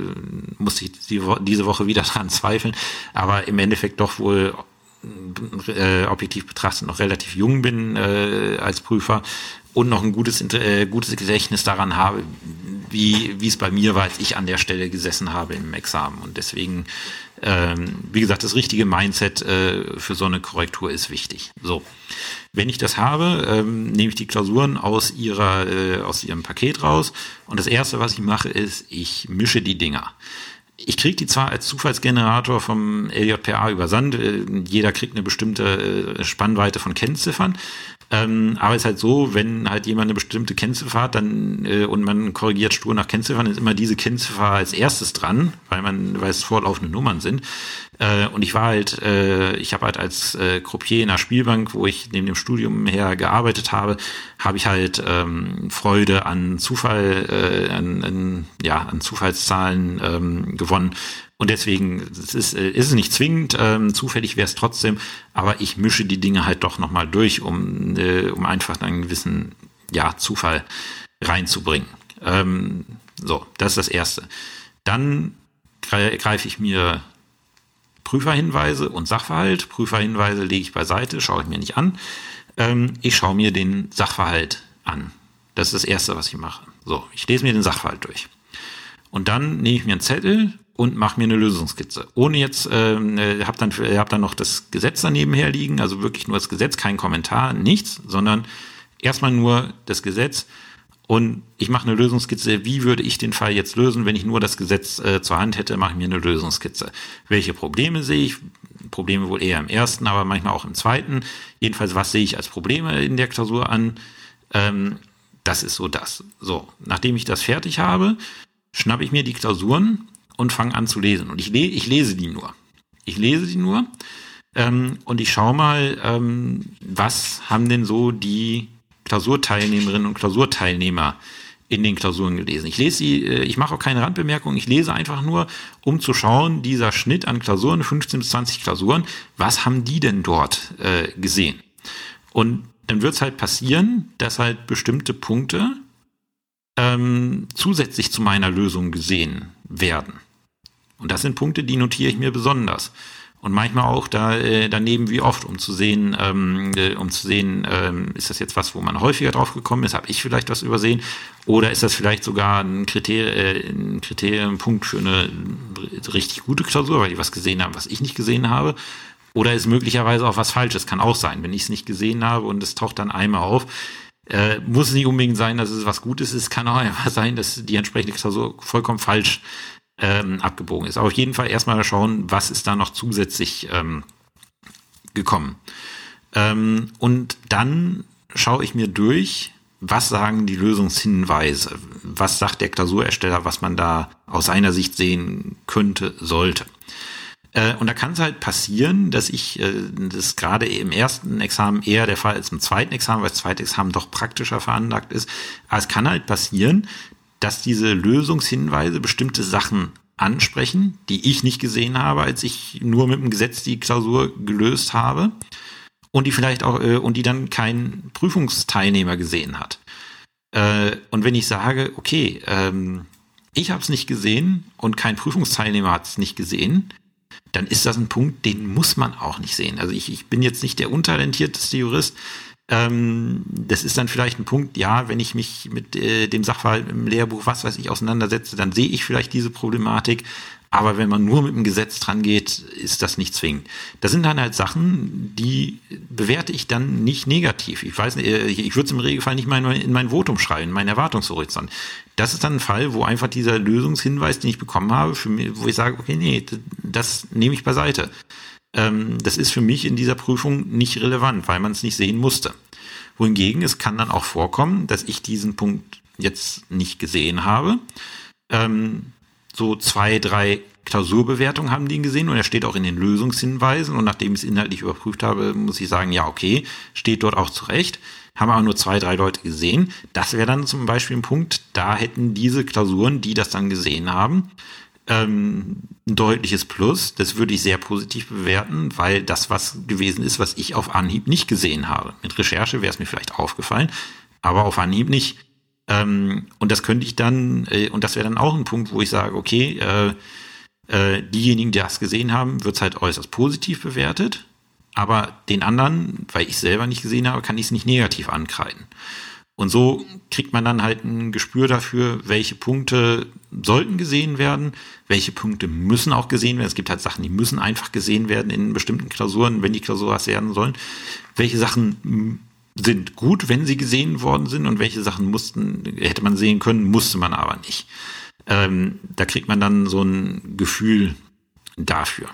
muss ich die, diese Woche wieder dran zweifeln, aber im Endeffekt doch wohl äh, objektiv betrachtet noch relativ jung bin äh, als Prüfer und noch ein gutes, äh, gutes Gedächtnis daran habe, wie, wie es bei mir war, als ich an der Stelle gesessen habe im Examen. Und deswegen, ähm, wie gesagt, das richtige Mindset äh, für so eine Korrektur ist wichtig. So, wenn ich das habe, ähm, nehme ich die Klausuren aus ihrer, äh, aus ihrem Paket raus. Und das erste, was ich mache, ist, ich mische die Dinger. Ich kriege die zwar als Zufallsgenerator vom LJPA übersandt, äh, jeder kriegt eine bestimmte äh, Spannweite von Kennziffern, ähm, aber es ist halt so, wenn halt jemand eine bestimmte Kennziffer hat, dann äh, und man korrigiert stur nach Kennziffern, ist immer diese Kennziffer als erstes dran, weil man, weil es vorlaufende Nummern sind. Äh, und ich war halt, äh, ich habe halt als äh, Croupier in einer Spielbank, wo ich neben dem Studium her gearbeitet habe, habe ich halt ähm, Freude an Zufall, äh, an, an, ja, an Zufallszahlen ähm, gewonnen und deswegen es ist, äh, ist es nicht zwingend, ähm, zufällig wäre es trotzdem, aber ich mische die Dinge halt doch nochmal durch, um, äh, um einfach einen gewissen ja, Zufall reinzubringen. Ähm, so, das ist das Erste. Dann greife ich mir Prüferhinweise und Sachverhalt. Prüferhinweise lege ich beiseite, schaue ich mir nicht an. Ähm, ich schaue mir den Sachverhalt an. Das ist das Erste, was ich mache. So, ich lese mir den Sachverhalt durch. Und dann nehme ich mir einen Zettel und mach mir eine Lösungskizze. Ohne jetzt, ähm, äh, hab dann, äh, hab dann noch das Gesetz daneben herliegen, also wirklich nur das Gesetz, kein Kommentar, nichts, sondern erstmal nur das Gesetz und ich mache eine Lösungskizze, wie würde ich den Fall jetzt lösen, wenn ich nur das Gesetz äh, zur Hand hätte, mache ich mir eine Lösungskizze. Welche Probleme sehe ich? Probleme wohl eher im ersten, aber manchmal auch im zweiten. Jedenfalls, was sehe ich als Probleme in der Klausur an? Ähm, das ist so das. So, nachdem ich das fertig habe, schnappe ich mir die Klausuren und fange an zu lesen. Und ich, le ich lese die nur. Ich lese die nur ähm, und ich schaue mal, ähm, was haben denn so die Klausurteilnehmerinnen und Klausurteilnehmer in den Klausuren gelesen. Ich lese sie, äh, ich mache auch keine Randbemerkungen, ich lese einfach nur, um zu schauen, dieser Schnitt an Klausuren, 15 bis 20 Klausuren, was haben die denn dort äh, gesehen? Und dann wird es halt passieren, dass halt bestimmte Punkte ähm, zusätzlich zu meiner Lösung gesehen werden. Und das sind Punkte, die notiere ich mir besonders. Und manchmal auch da äh, daneben wie oft, um zu sehen, ähm, äh, um zu sehen, ähm, ist das jetzt was, wo man häufiger drauf gekommen ist, habe ich vielleicht was übersehen, oder ist das vielleicht sogar ein, Kriter äh, ein Kriterienpunkt für eine richtig gute Klausur, weil ich was gesehen habe, was ich nicht gesehen habe. Oder ist möglicherweise auch was Falsches, kann auch sein, wenn ich es nicht gesehen habe und es taucht dann einmal auf. Äh, muss nicht unbedingt sein, dass es was Gutes ist, kann auch einfach sein, dass die entsprechende Klausur vollkommen falsch ähm, abgebogen ist. Aber auf jeden Fall erstmal schauen, was ist da noch zusätzlich ähm, gekommen. Ähm, und dann schaue ich mir durch, was sagen die Lösungshinweise, was sagt der Klausurersteller, was man da aus seiner Sicht sehen könnte, sollte. Äh, und da kann es halt passieren, dass ich, äh, das gerade im ersten Examen eher der Fall ist im zweiten Examen, weil das zweite Examen doch praktischer veranlagt ist. Aber es kann halt passieren, dass diese Lösungshinweise bestimmte Sachen ansprechen, die ich nicht gesehen habe, als ich nur mit dem Gesetz die Klausur gelöst habe. und die vielleicht auch äh, und die dann kein Prüfungsteilnehmer gesehen hat. Äh, und wenn ich sage, okay, ähm, ich habe es nicht gesehen und kein Prüfungsteilnehmer hat es nicht gesehen, dann ist das ein Punkt, den muss man auch nicht sehen. Also ich, ich bin jetzt nicht der untalentierteste Jurist. Ähm, das ist dann vielleicht ein Punkt, ja, wenn ich mich mit äh, dem Sachverhalt im Lehrbuch, was weiß ich, auseinandersetze, dann sehe ich vielleicht diese Problematik. Aber wenn man nur mit dem Gesetz dran geht, ist das nicht zwingend. Das sind dann halt Sachen, die bewerte ich dann nicht negativ. Ich weiß nicht, äh, ich würde es im Regelfall nicht mal in mein Votum schreiben, mein Erwartungshorizont. Das ist dann ein Fall, wo einfach dieser Lösungshinweis, den ich bekommen habe, mich, wo ich sage, okay, nee, das nehme ich beiseite. Ähm, das ist für mich in dieser Prüfung nicht relevant, weil man es nicht sehen musste. Wohingegen es kann dann auch vorkommen, dass ich diesen Punkt jetzt nicht gesehen habe. Ähm, so zwei, drei Klausurbewertungen haben die ihn gesehen und er steht auch in den Lösungshinweisen und nachdem ich es inhaltlich überprüft habe, muss ich sagen, ja, okay, steht dort auch zurecht. Haben aber nur zwei, drei Leute gesehen. Das wäre dann zum Beispiel ein Punkt, da hätten diese Klausuren, die das dann gesehen haben, ähm, ein deutliches Plus. Das würde ich sehr positiv bewerten, weil das was gewesen ist, was ich auf Anhieb nicht gesehen habe. Mit Recherche wäre es mir vielleicht aufgefallen, aber auf Anhieb nicht. Ähm, und das könnte ich dann, äh, und das wäre dann auch ein Punkt, wo ich sage, okay, äh, äh, diejenigen, die das gesehen haben, wird es halt äußerst positiv bewertet. Aber den anderen, weil ich selber nicht gesehen habe, kann ich es nicht negativ ankreiden. Und so kriegt man dann halt ein Gespür dafür, welche Punkte sollten gesehen werden, welche Punkte müssen auch gesehen werden. Es gibt halt Sachen, die müssen einfach gesehen werden in bestimmten Klausuren, wenn die Klausur was werden sollen. Welche Sachen sind gut, wenn sie gesehen worden sind und welche Sachen mussten, hätte man sehen können, musste man aber nicht. Ähm, da kriegt man dann so ein Gefühl dafür.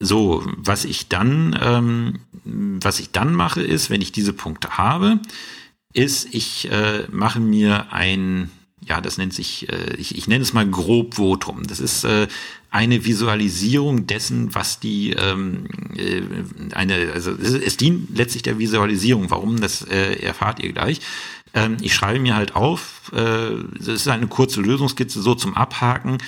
So, was ich dann, ähm, was ich dann mache, ist, wenn ich diese Punkte habe, ist, ich äh, mache mir ein, ja, das nennt sich, äh, ich, ich nenne es mal grob Votum. Das ist äh, eine Visualisierung dessen, was die ähm, äh, eine, also es, es dient letztlich der Visualisierung. Warum, das äh, erfahrt ihr gleich. Ähm, ich schreibe mir halt auf, äh, das ist eine kurze Lösungskizze so zum Abhaken.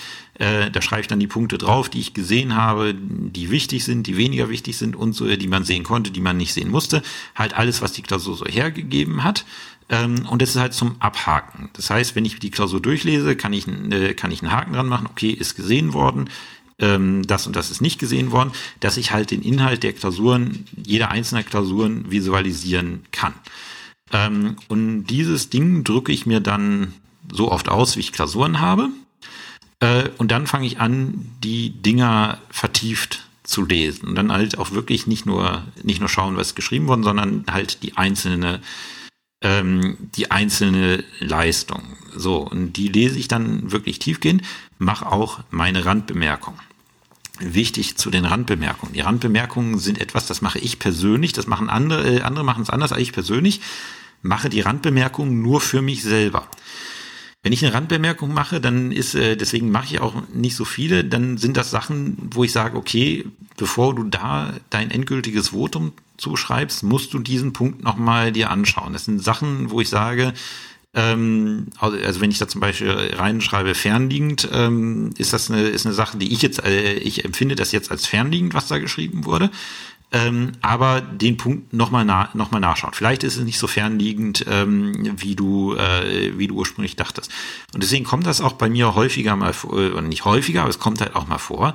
Äh, da schreibe ich dann die Punkte drauf, die ich gesehen habe, die wichtig sind, die weniger wichtig sind und so, die man sehen konnte, die man nicht sehen musste. Halt alles, was die Klausur so hergegeben hat. Ähm, und das ist halt zum Abhaken. Das heißt, wenn ich die Klausur durchlese, kann ich, äh, kann ich einen Haken dran machen, okay, ist gesehen worden, ähm, das und das ist nicht gesehen worden, dass ich halt den Inhalt der Klausuren, jeder einzelnen Klausuren visualisieren kann. Ähm, und dieses Ding drücke ich mir dann so oft aus, wie ich Klausuren habe. Äh, und dann fange ich an, die Dinger vertieft zu lesen. Und dann halt auch wirklich nicht nur, nicht nur schauen, was geschrieben worden, sondern halt die einzelne ähm, die einzelne Leistung. So, und die lese ich dann wirklich tiefgehend, mache auch meine Randbemerkung. Wichtig zu den Randbemerkungen. Die Randbemerkungen sind etwas, das mache ich persönlich, das machen andere, äh, andere machen es anders als ich persönlich, mache die Randbemerkungen nur für mich selber. Wenn ich eine Randbemerkung mache, dann ist, äh, deswegen mache ich auch nicht so viele, dann sind das Sachen, wo ich sage, okay, bevor du da dein endgültiges Votum zuschreibst, musst du diesen Punkt nochmal dir anschauen. Das sind Sachen, wo ich sage, ähm, also wenn ich da zum Beispiel reinschreibe fernliegend, ähm, ist das eine, ist eine Sache, die ich jetzt, äh, ich empfinde das jetzt als fernliegend, was da geschrieben wurde. Ähm, aber den Punkt nochmal na, noch mal nachschauen. Vielleicht ist es nicht so fernliegend, ähm, wie du äh, wie du ursprünglich dachtest. Und deswegen kommt das auch bei mir häufiger mal vor, äh, nicht häufiger, aber es kommt halt auch mal vor,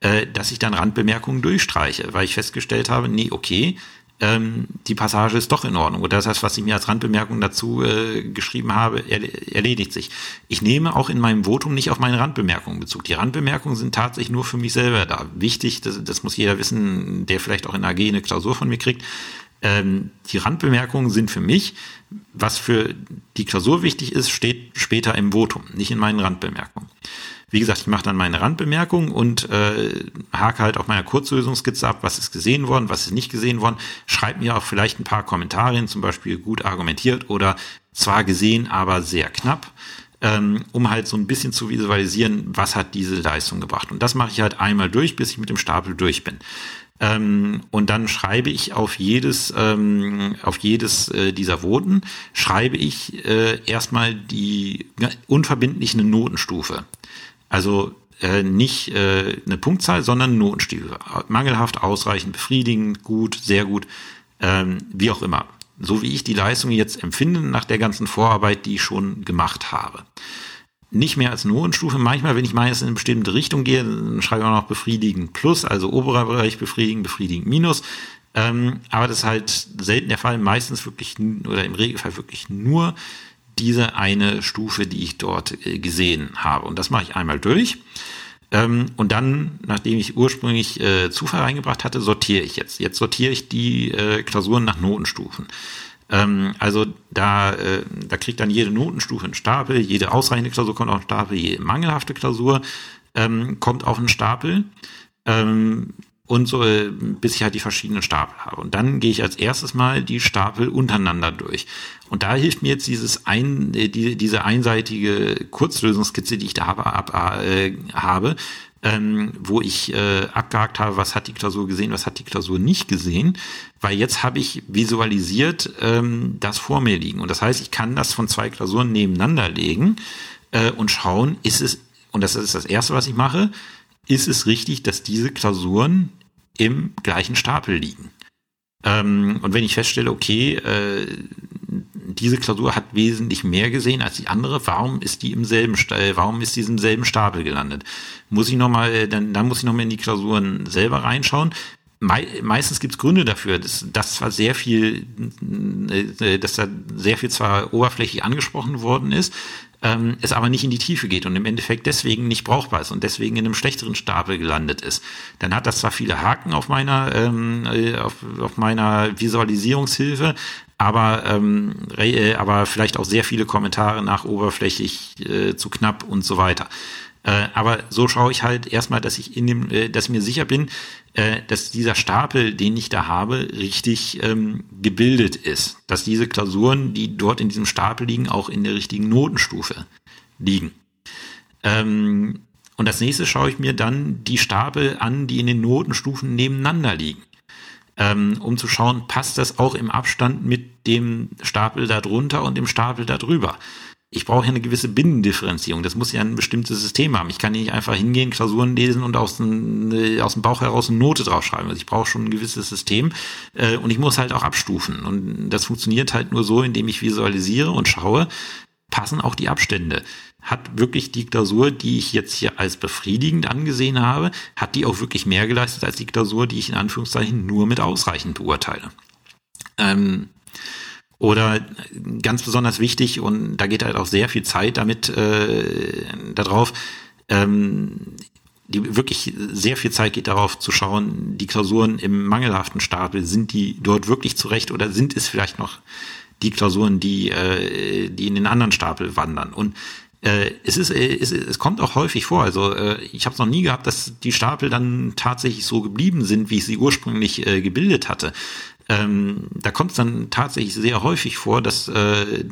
äh, dass ich dann Randbemerkungen durchstreiche, weil ich festgestellt habe, nee, okay, ähm, die Passage ist doch in Ordnung. Und das was ich mir als Randbemerkung dazu äh, geschrieben habe, er, erledigt sich. Ich nehme auch in meinem Votum nicht auf meine Randbemerkungen Bezug. Die Randbemerkungen sind tatsächlich nur für mich selber da. Wichtig, das, das muss jeder wissen, der vielleicht auch in AG eine Klausur von mir kriegt. Ähm, die Randbemerkungen sind für mich, was für die Klausur wichtig ist, steht später im Votum, nicht in meinen Randbemerkungen. Wie gesagt, ich mache dann meine Randbemerkung und äh, hake halt auf meiner Kurzlösungskizze ab, was ist gesehen worden, was ist nicht gesehen worden. Schreib mir auch vielleicht ein paar Kommentare hin, zum Beispiel gut argumentiert oder zwar gesehen, aber sehr knapp, ähm, um halt so ein bisschen zu visualisieren, was hat diese Leistung gebracht. Und das mache ich halt einmal durch, bis ich mit dem Stapel durch bin. Ähm, und dann schreibe ich auf jedes, ähm, auf jedes äh, dieser Voten, schreibe ich äh, erstmal die unverbindliche Notenstufe. Also äh, nicht äh, eine Punktzahl, sondern Notenstufe. Mangelhaft, ausreichend, befriedigend, gut, sehr gut, ähm, wie auch immer. So wie ich die Leistung jetzt empfinde nach der ganzen Vorarbeit, die ich schon gemacht habe. Nicht mehr als Notenstufe. Manchmal, wenn ich meines in eine bestimmte Richtung gehe, dann schreibe ich auch noch befriedigend plus, also oberer Bereich befriedigend, befriedigend minus. Ähm, aber das ist halt selten der Fall. Meistens wirklich oder im Regelfall wirklich nur diese eine Stufe, die ich dort äh, gesehen habe. Und das mache ich einmal durch. Ähm, und dann, nachdem ich ursprünglich äh, Zufall reingebracht hatte, sortiere ich jetzt. Jetzt sortiere ich die äh, Klausuren nach Notenstufen. Ähm, also da, da kriegt dann jede Notenstufe einen Stapel, jede ausreichende Klausur kommt auf einen Stapel, jede mangelhafte Klausur ähm, kommt auf einen Stapel. Und so, äh, bis ich halt die verschiedenen Stapel habe. Und dann gehe ich als erstes mal die Stapel untereinander durch. Und da hilft mir jetzt dieses ein, äh, die, diese einseitige Kurzlösungskizze, die ich da habe, ab, äh, habe ähm, wo ich äh, abgehakt habe, was hat die Klausur gesehen, was hat die Klausur nicht gesehen, weil jetzt habe ich visualisiert ähm, das vor mir liegen. Und das heißt, ich kann das von zwei Klausuren nebeneinander legen äh, und schauen, ist es, und das ist das Erste, was ich mache, ist es richtig, dass diese Klausuren im gleichen Stapel liegen. Ähm, und wenn ich feststelle, okay, äh, diese Klausur hat wesentlich mehr gesehen als die andere, warum ist die im selben, äh, warum ist die selben Stapel gelandet? Muss ich nochmal, äh, dann, dann muss ich nochmal in die Klausuren selber reinschauen. Me meistens gibt es Gründe dafür, dass, dass zwar sehr viel, äh, dass da sehr viel zwar oberflächlich angesprochen worden ist, ähm, es aber nicht in die Tiefe geht und im Endeffekt deswegen nicht brauchbar ist und deswegen in einem schlechteren Stapel gelandet ist. Dann hat das zwar viele Haken auf meiner, ähm, äh, auf, auf meiner Visualisierungshilfe, aber, ähm, äh, aber vielleicht auch sehr viele Kommentare nach oberflächlich äh, zu knapp und so weiter. Äh, aber so schaue ich halt erstmal, dass ich in dem, äh, dass mir sicher bin, äh, dass dieser Stapel, den ich da habe, richtig ähm, gebildet ist. Dass diese Klausuren, die dort in diesem Stapel liegen, auch in der richtigen Notenstufe liegen. Ähm, und als nächstes schaue ich mir dann die Stapel an, die in den Notenstufen nebeneinander liegen. Ähm, um zu schauen, passt das auch im Abstand mit dem Stapel darunter und dem Stapel darüber ich brauche ja eine gewisse Binnendifferenzierung. Das muss ja ein bestimmtes System haben. Ich kann nicht einfach hingehen, Klausuren lesen und aus dem, äh, aus dem Bauch heraus eine Note draufschreiben. Also ich brauche schon ein gewisses System äh, und ich muss halt auch abstufen. Und das funktioniert halt nur so, indem ich visualisiere und schaue, passen auch die Abstände. Hat wirklich die Klausur, die ich jetzt hier als befriedigend angesehen habe, hat die auch wirklich mehr geleistet als die Klausur, die ich in Anführungszeichen nur mit ausreichend beurteile. Ähm, oder ganz besonders wichtig, und da geht halt auch sehr viel Zeit damit äh, darauf, ähm, die wirklich sehr viel Zeit geht darauf zu schauen, die Klausuren im mangelhaften Stapel, sind die dort wirklich zurecht oder sind es vielleicht noch die Klausuren, die, äh, die in den anderen Stapel wandern? Und äh, es ist, äh, es, es kommt auch häufig vor. Also äh, ich habe es noch nie gehabt, dass die Stapel dann tatsächlich so geblieben sind, wie ich sie ursprünglich äh, gebildet hatte ähm, da kommt es dann tatsächlich sehr häufig vor, dass äh,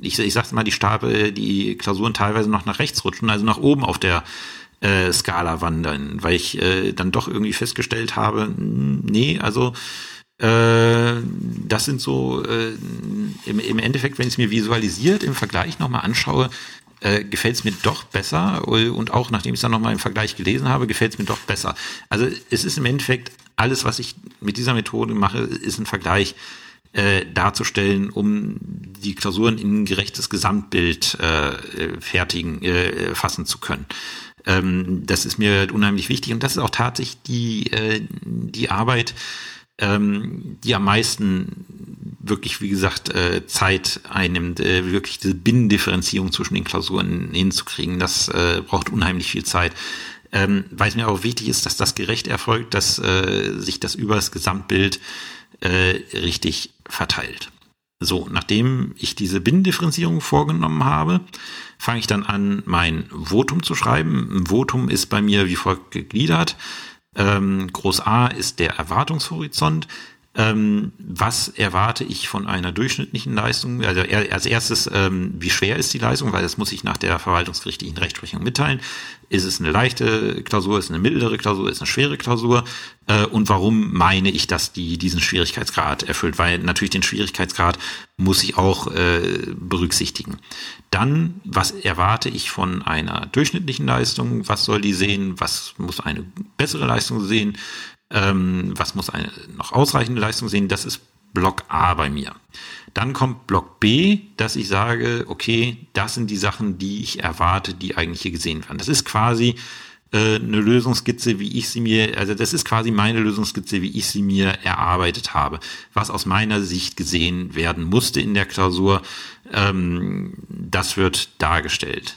ich, ich sag's mal, die Stapel, die Klausuren teilweise noch nach rechts rutschen, also nach oben auf der äh, Skala wandern, weil ich äh, dann doch irgendwie festgestellt habe, nee, also äh, das sind so äh, im, im Endeffekt, wenn ich es mir visualisiert im Vergleich nochmal anschaue, äh, gefällt es mir doch besser und auch nachdem ich es dann nochmal im Vergleich gelesen habe, gefällt es mir doch besser. Also es ist im Endeffekt alles, was ich mit dieser Methode mache, ist ein Vergleich äh, darzustellen, um die Klausuren in ein gerechtes Gesamtbild äh, fertigen, äh, fassen zu können. Ähm, das ist mir unheimlich wichtig und das ist auch tatsächlich die, äh, die Arbeit, ähm, die am meisten wirklich, wie gesagt, äh, Zeit einnimmt, äh, wirklich diese Binnendifferenzierung zwischen den Klausuren hinzukriegen. Das äh, braucht unheimlich viel Zeit ähm, weil es mir auch wichtig ist, dass das gerecht erfolgt, dass äh, sich das über das Gesamtbild äh, richtig verteilt. So, nachdem ich diese Binnendifferenzierung vorgenommen habe, fange ich dann an, mein Votum zu schreiben. Ein Votum ist bei mir wie folgt gegliedert. Ähm, Groß A ist der Erwartungshorizont. Ähm, was erwarte ich von einer durchschnittlichen Leistung? Also als erstes, ähm, wie schwer ist die Leistung? Weil das muss ich nach der verwaltungsgerichtlichen Rechtsprechung mitteilen. Ist es eine leichte Klausur, ist es eine mittlere Klausur, ist es eine schwere Klausur? Äh, und warum meine ich, dass die diesen Schwierigkeitsgrad erfüllt? Weil natürlich den Schwierigkeitsgrad muss ich auch äh, berücksichtigen. Dann, was erwarte ich von einer durchschnittlichen Leistung? Was soll die sehen? Was muss eine bessere Leistung sehen? Ähm, was muss eine noch ausreichende Leistung sehen? Das ist Block A bei mir. Dann kommt Block B, dass ich sage, okay, das sind die Sachen, die ich erwarte, die eigentlich hier gesehen werden. Das ist quasi äh, eine Lösungskizze, wie ich sie mir, also das ist quasi meine Lösungskizze, wie ich sie mir erarbeitet habe, was aus meiner Sicht gesehen werden musste in der Klausur. Ähm, das wird dargestellt.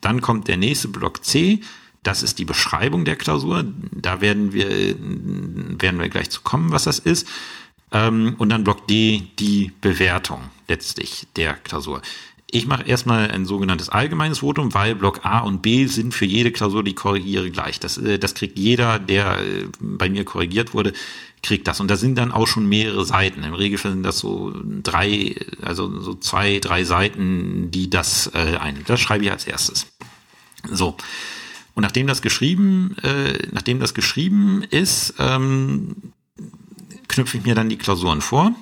Dann kommt der nächste Block C. Das ist die Beschreibung der Klausur. Da werden wir, werden wir gleich zu kommen, was das ist. Ähm, und dann Block D die Bewertung letztlich der Klausur. Ich mache erstmal ein sogenanntes allgemeines Votum, weil Block A und B sind für jede Klausur, die korrigiere, gleich. Das, äh, das kriegt jeder, der äh, bei mir korrigiert wurde, kriegt das. Und da sind dann auch schon mehrere Seiten. Im Regelfall sind das so drei, also so zwei, drei Seiten, die das äh, ein. Das schreibe ich als erstes. So. Und nachdem das geschrieben, äh, nachdem das geschrieben ist, ähm, knüpfe ich mir dann die Klausuren vor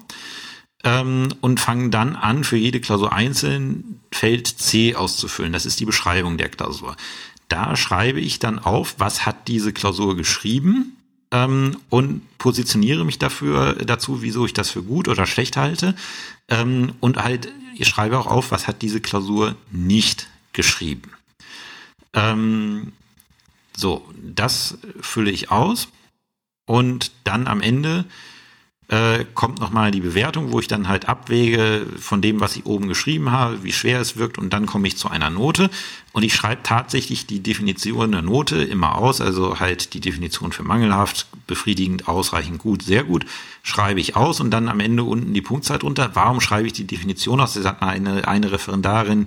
ähm, und fange dann an, für jede Klausur einzeln Feld C auszufüllen. Das ist die Beschreibung der Klausur. Da schreibe ich dann auf, was hat diese Klausur geschrieben ähm, und positioniere mich dafür dazu, wieso ich das für gut oder schlecht halte. Ähm, und halt, ich schreibe auch auf, was hat diese Klausur nicht geschrieben. Ähm, so, das fülle ich aus. Und dann am Ende äh, kommt nochmal die Bewertung, wo ich dann halt abwäge von dem, was ich oben geschrieben habe, wie schwer es wirkt. Und dann komme ich zu einer Note. Und ich schreibe tatsächlich die Definition der Note immer aus, also halt die Definition für mangelhaft, befriedigend, ausreichend, gut, sehr gut, schreibe ich aus. Und dann am Ende unten die Punktzahl drunter. Warum schreibe ich die Definition aus? Das hat eine, eine Referendarin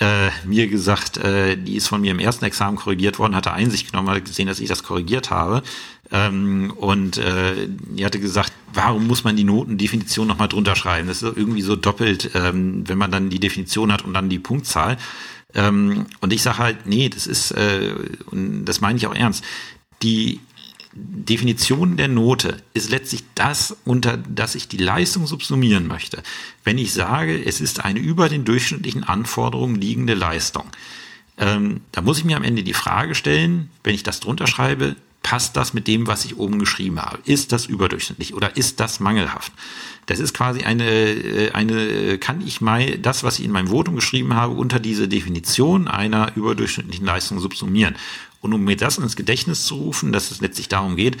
äh, mir gesagt, äh, die ist von mir im ersten Examen korrigiert worden, hatte Einsicht genommen, hat gesehen, dass ich das korrigiert habe. Ähm, und äh, die hatte gesagt, warum muss man die Notendefinition nochmal drunter schreiben? Das ist irgendwie so doppelt, ähm, wenn man dann die Definition hat und dann die Punktzahl. Ähm, und ich sage halt, nee, das ist, äh, und das meine ich auch ernst, die Definition der Note ist letztlich das, unter das ich die Leistung subsumieren möchte. Wenn ich sage, es ist eine über den durchschnittlichen Anforderungen liegende Leistung, ähm, da muss ich mir am Ende die Frage stellen, wenn ich das drunter schreibe, passt das mit dem, was ich oben geschrieben habe? Ist das überdurchschnittlich oder ist das mangelhaft? Das ist quasi eine, äh, eine, kann ich mal das, was ich in meinem Votum geschrieben habe, unter diese Definition einer überdurchschnittlichen Leistung subsumieren. Und um mir das ins Gedächtnis zu rufen, dass es letztlich darum geht,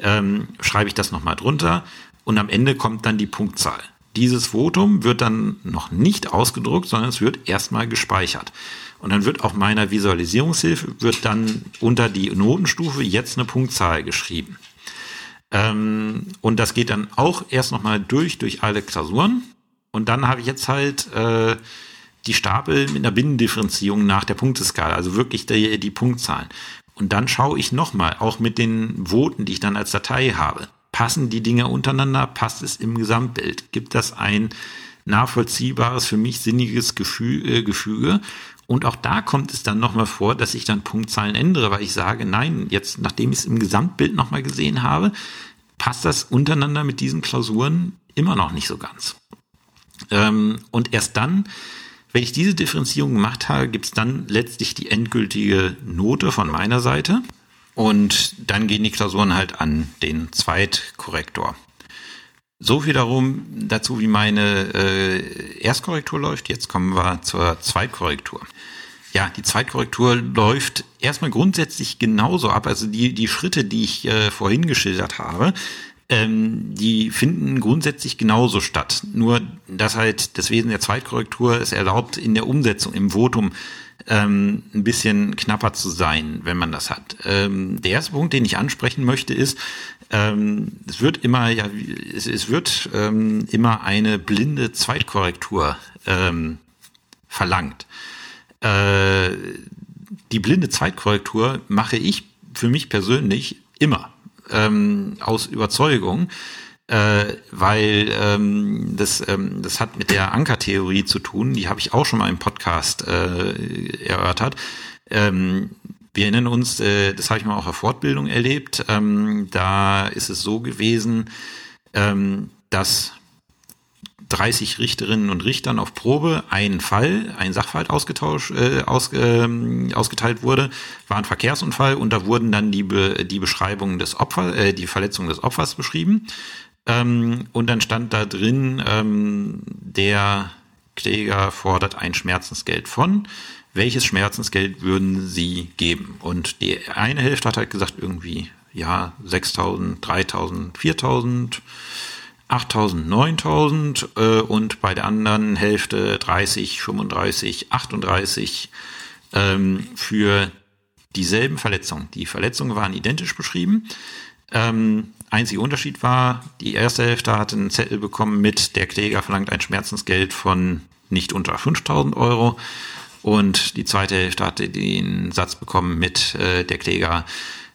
ähm, schreibe ich das nochmal drunter und am Ende kommt dann die Punktzahl. Dieses Votum wird dann noch nicht ausgedruckt, sondern es wird erstmal gespeichert. Und dann wird auf meiner Visualisierungshilfe wird dann unter die Notenstufe jetzt eine Punktzahl geschrieben. Ähm, und das geht dann auch erst nochmal durch, durch alle Klausuren. Und dann habe ich jetzt halt äh, die Stapel mit einer Binnendifferenzierung nach der Punkteskala, also wirklich die, die Punktzahlen. Und dann schaue ich nochmal, auch mit den Voten, die ich dann als Datei habe. Passen die Dinge untereinander? Passt es im Gesamtbild? Gibt das ein nachvollziehbares, für mich sinniges äh, Gefüge? Und auch da kommt es dann nochmal vor, dass ich dann Punktzahlen ändere, weil ich sage, nein, jetzt, nachdem ich es im Gesamtbild nochmal gesehen habe, passt das untereinander mit diesen Klausuren immer noch nicht so ganz. Ähm, und erst dann wenn ich diese Differenzierung gemacht habe, gibt es dann letztlich die endgültige Note von meiner Seite. Und dann gehen die Klausuren halt an den Zweitkorrektor. So viel darum dazu, wie meine äh, Erstkorrektur läuft. Jetzt kommen wir zur Zweitkorrektur. Ja, die Zweitkorrektur läuft erstmal grundsätzlich genauso ab. Also die, die Schritte, die ich äh, vorhin geschildert habe, ähm, die finden grundsätzlich genauso statt. Nur, dass halt das Wesen der Zweitkorrektur es erlaubt, in der Umsetzung, im Votum, ähm, ein bisschen knapper zu sein, wenn man das hat. Ähm, der erste Punkt, den ich ansprechen möchte, ist, ähm, es wird immer, ja, es, es wird ähm, immer eine blinde Zweitkorrektur ähm, verlangt. Äh, die blinde Zweitkorrektur mache ich für mich persönlich immer ähm, aus Überzeugung, äh, weil ähm, das, ähm, das hat mit der Ankertheorie zu tun, die habe ich auch schon mal im Podcast äh, erörtert. Ähm, wir erinnern uns, äh, das habe ich mal auch auf Fortbildung erlebt, ähm, da ist es so gewesen, ähm, dass 30 Richterinnen und Richtern auf Probe einen Fall, ein Sachverhalt ausgetauscht, äh, aus, äh, ausgeteilt wurde, war ein Verkehrsunfall und da wurden dann die, Be die Beschreibungen des Opfers, äh, die Verletzung des Opfers beschrieben. Ähm, und dann stand da drin, ähm, der Kläger fordert ein Schmerzensgeld von. Welches Schmerzensgeld würden Sie geben? Und die eine Hälfte hat halt gesagt, irgendwie, ja, 6.000, 3.000, 4.000, 8.000, 9.000 äh, und bei der anderen Hälfte 30, 35, 38 ähm, für dieselben Verletzungen. Die Verletzungen waren identisch beschrieben. Ähm, einziger Unterschied war, die erste Hälfte hatte einen Zettel bekommen mit, der Kläger verlangt ein Schmerzensgeld von nicht unter 5000 Euro. Und die zweite Hälfte hatte den Satz bekommen mit, äh, der Kläger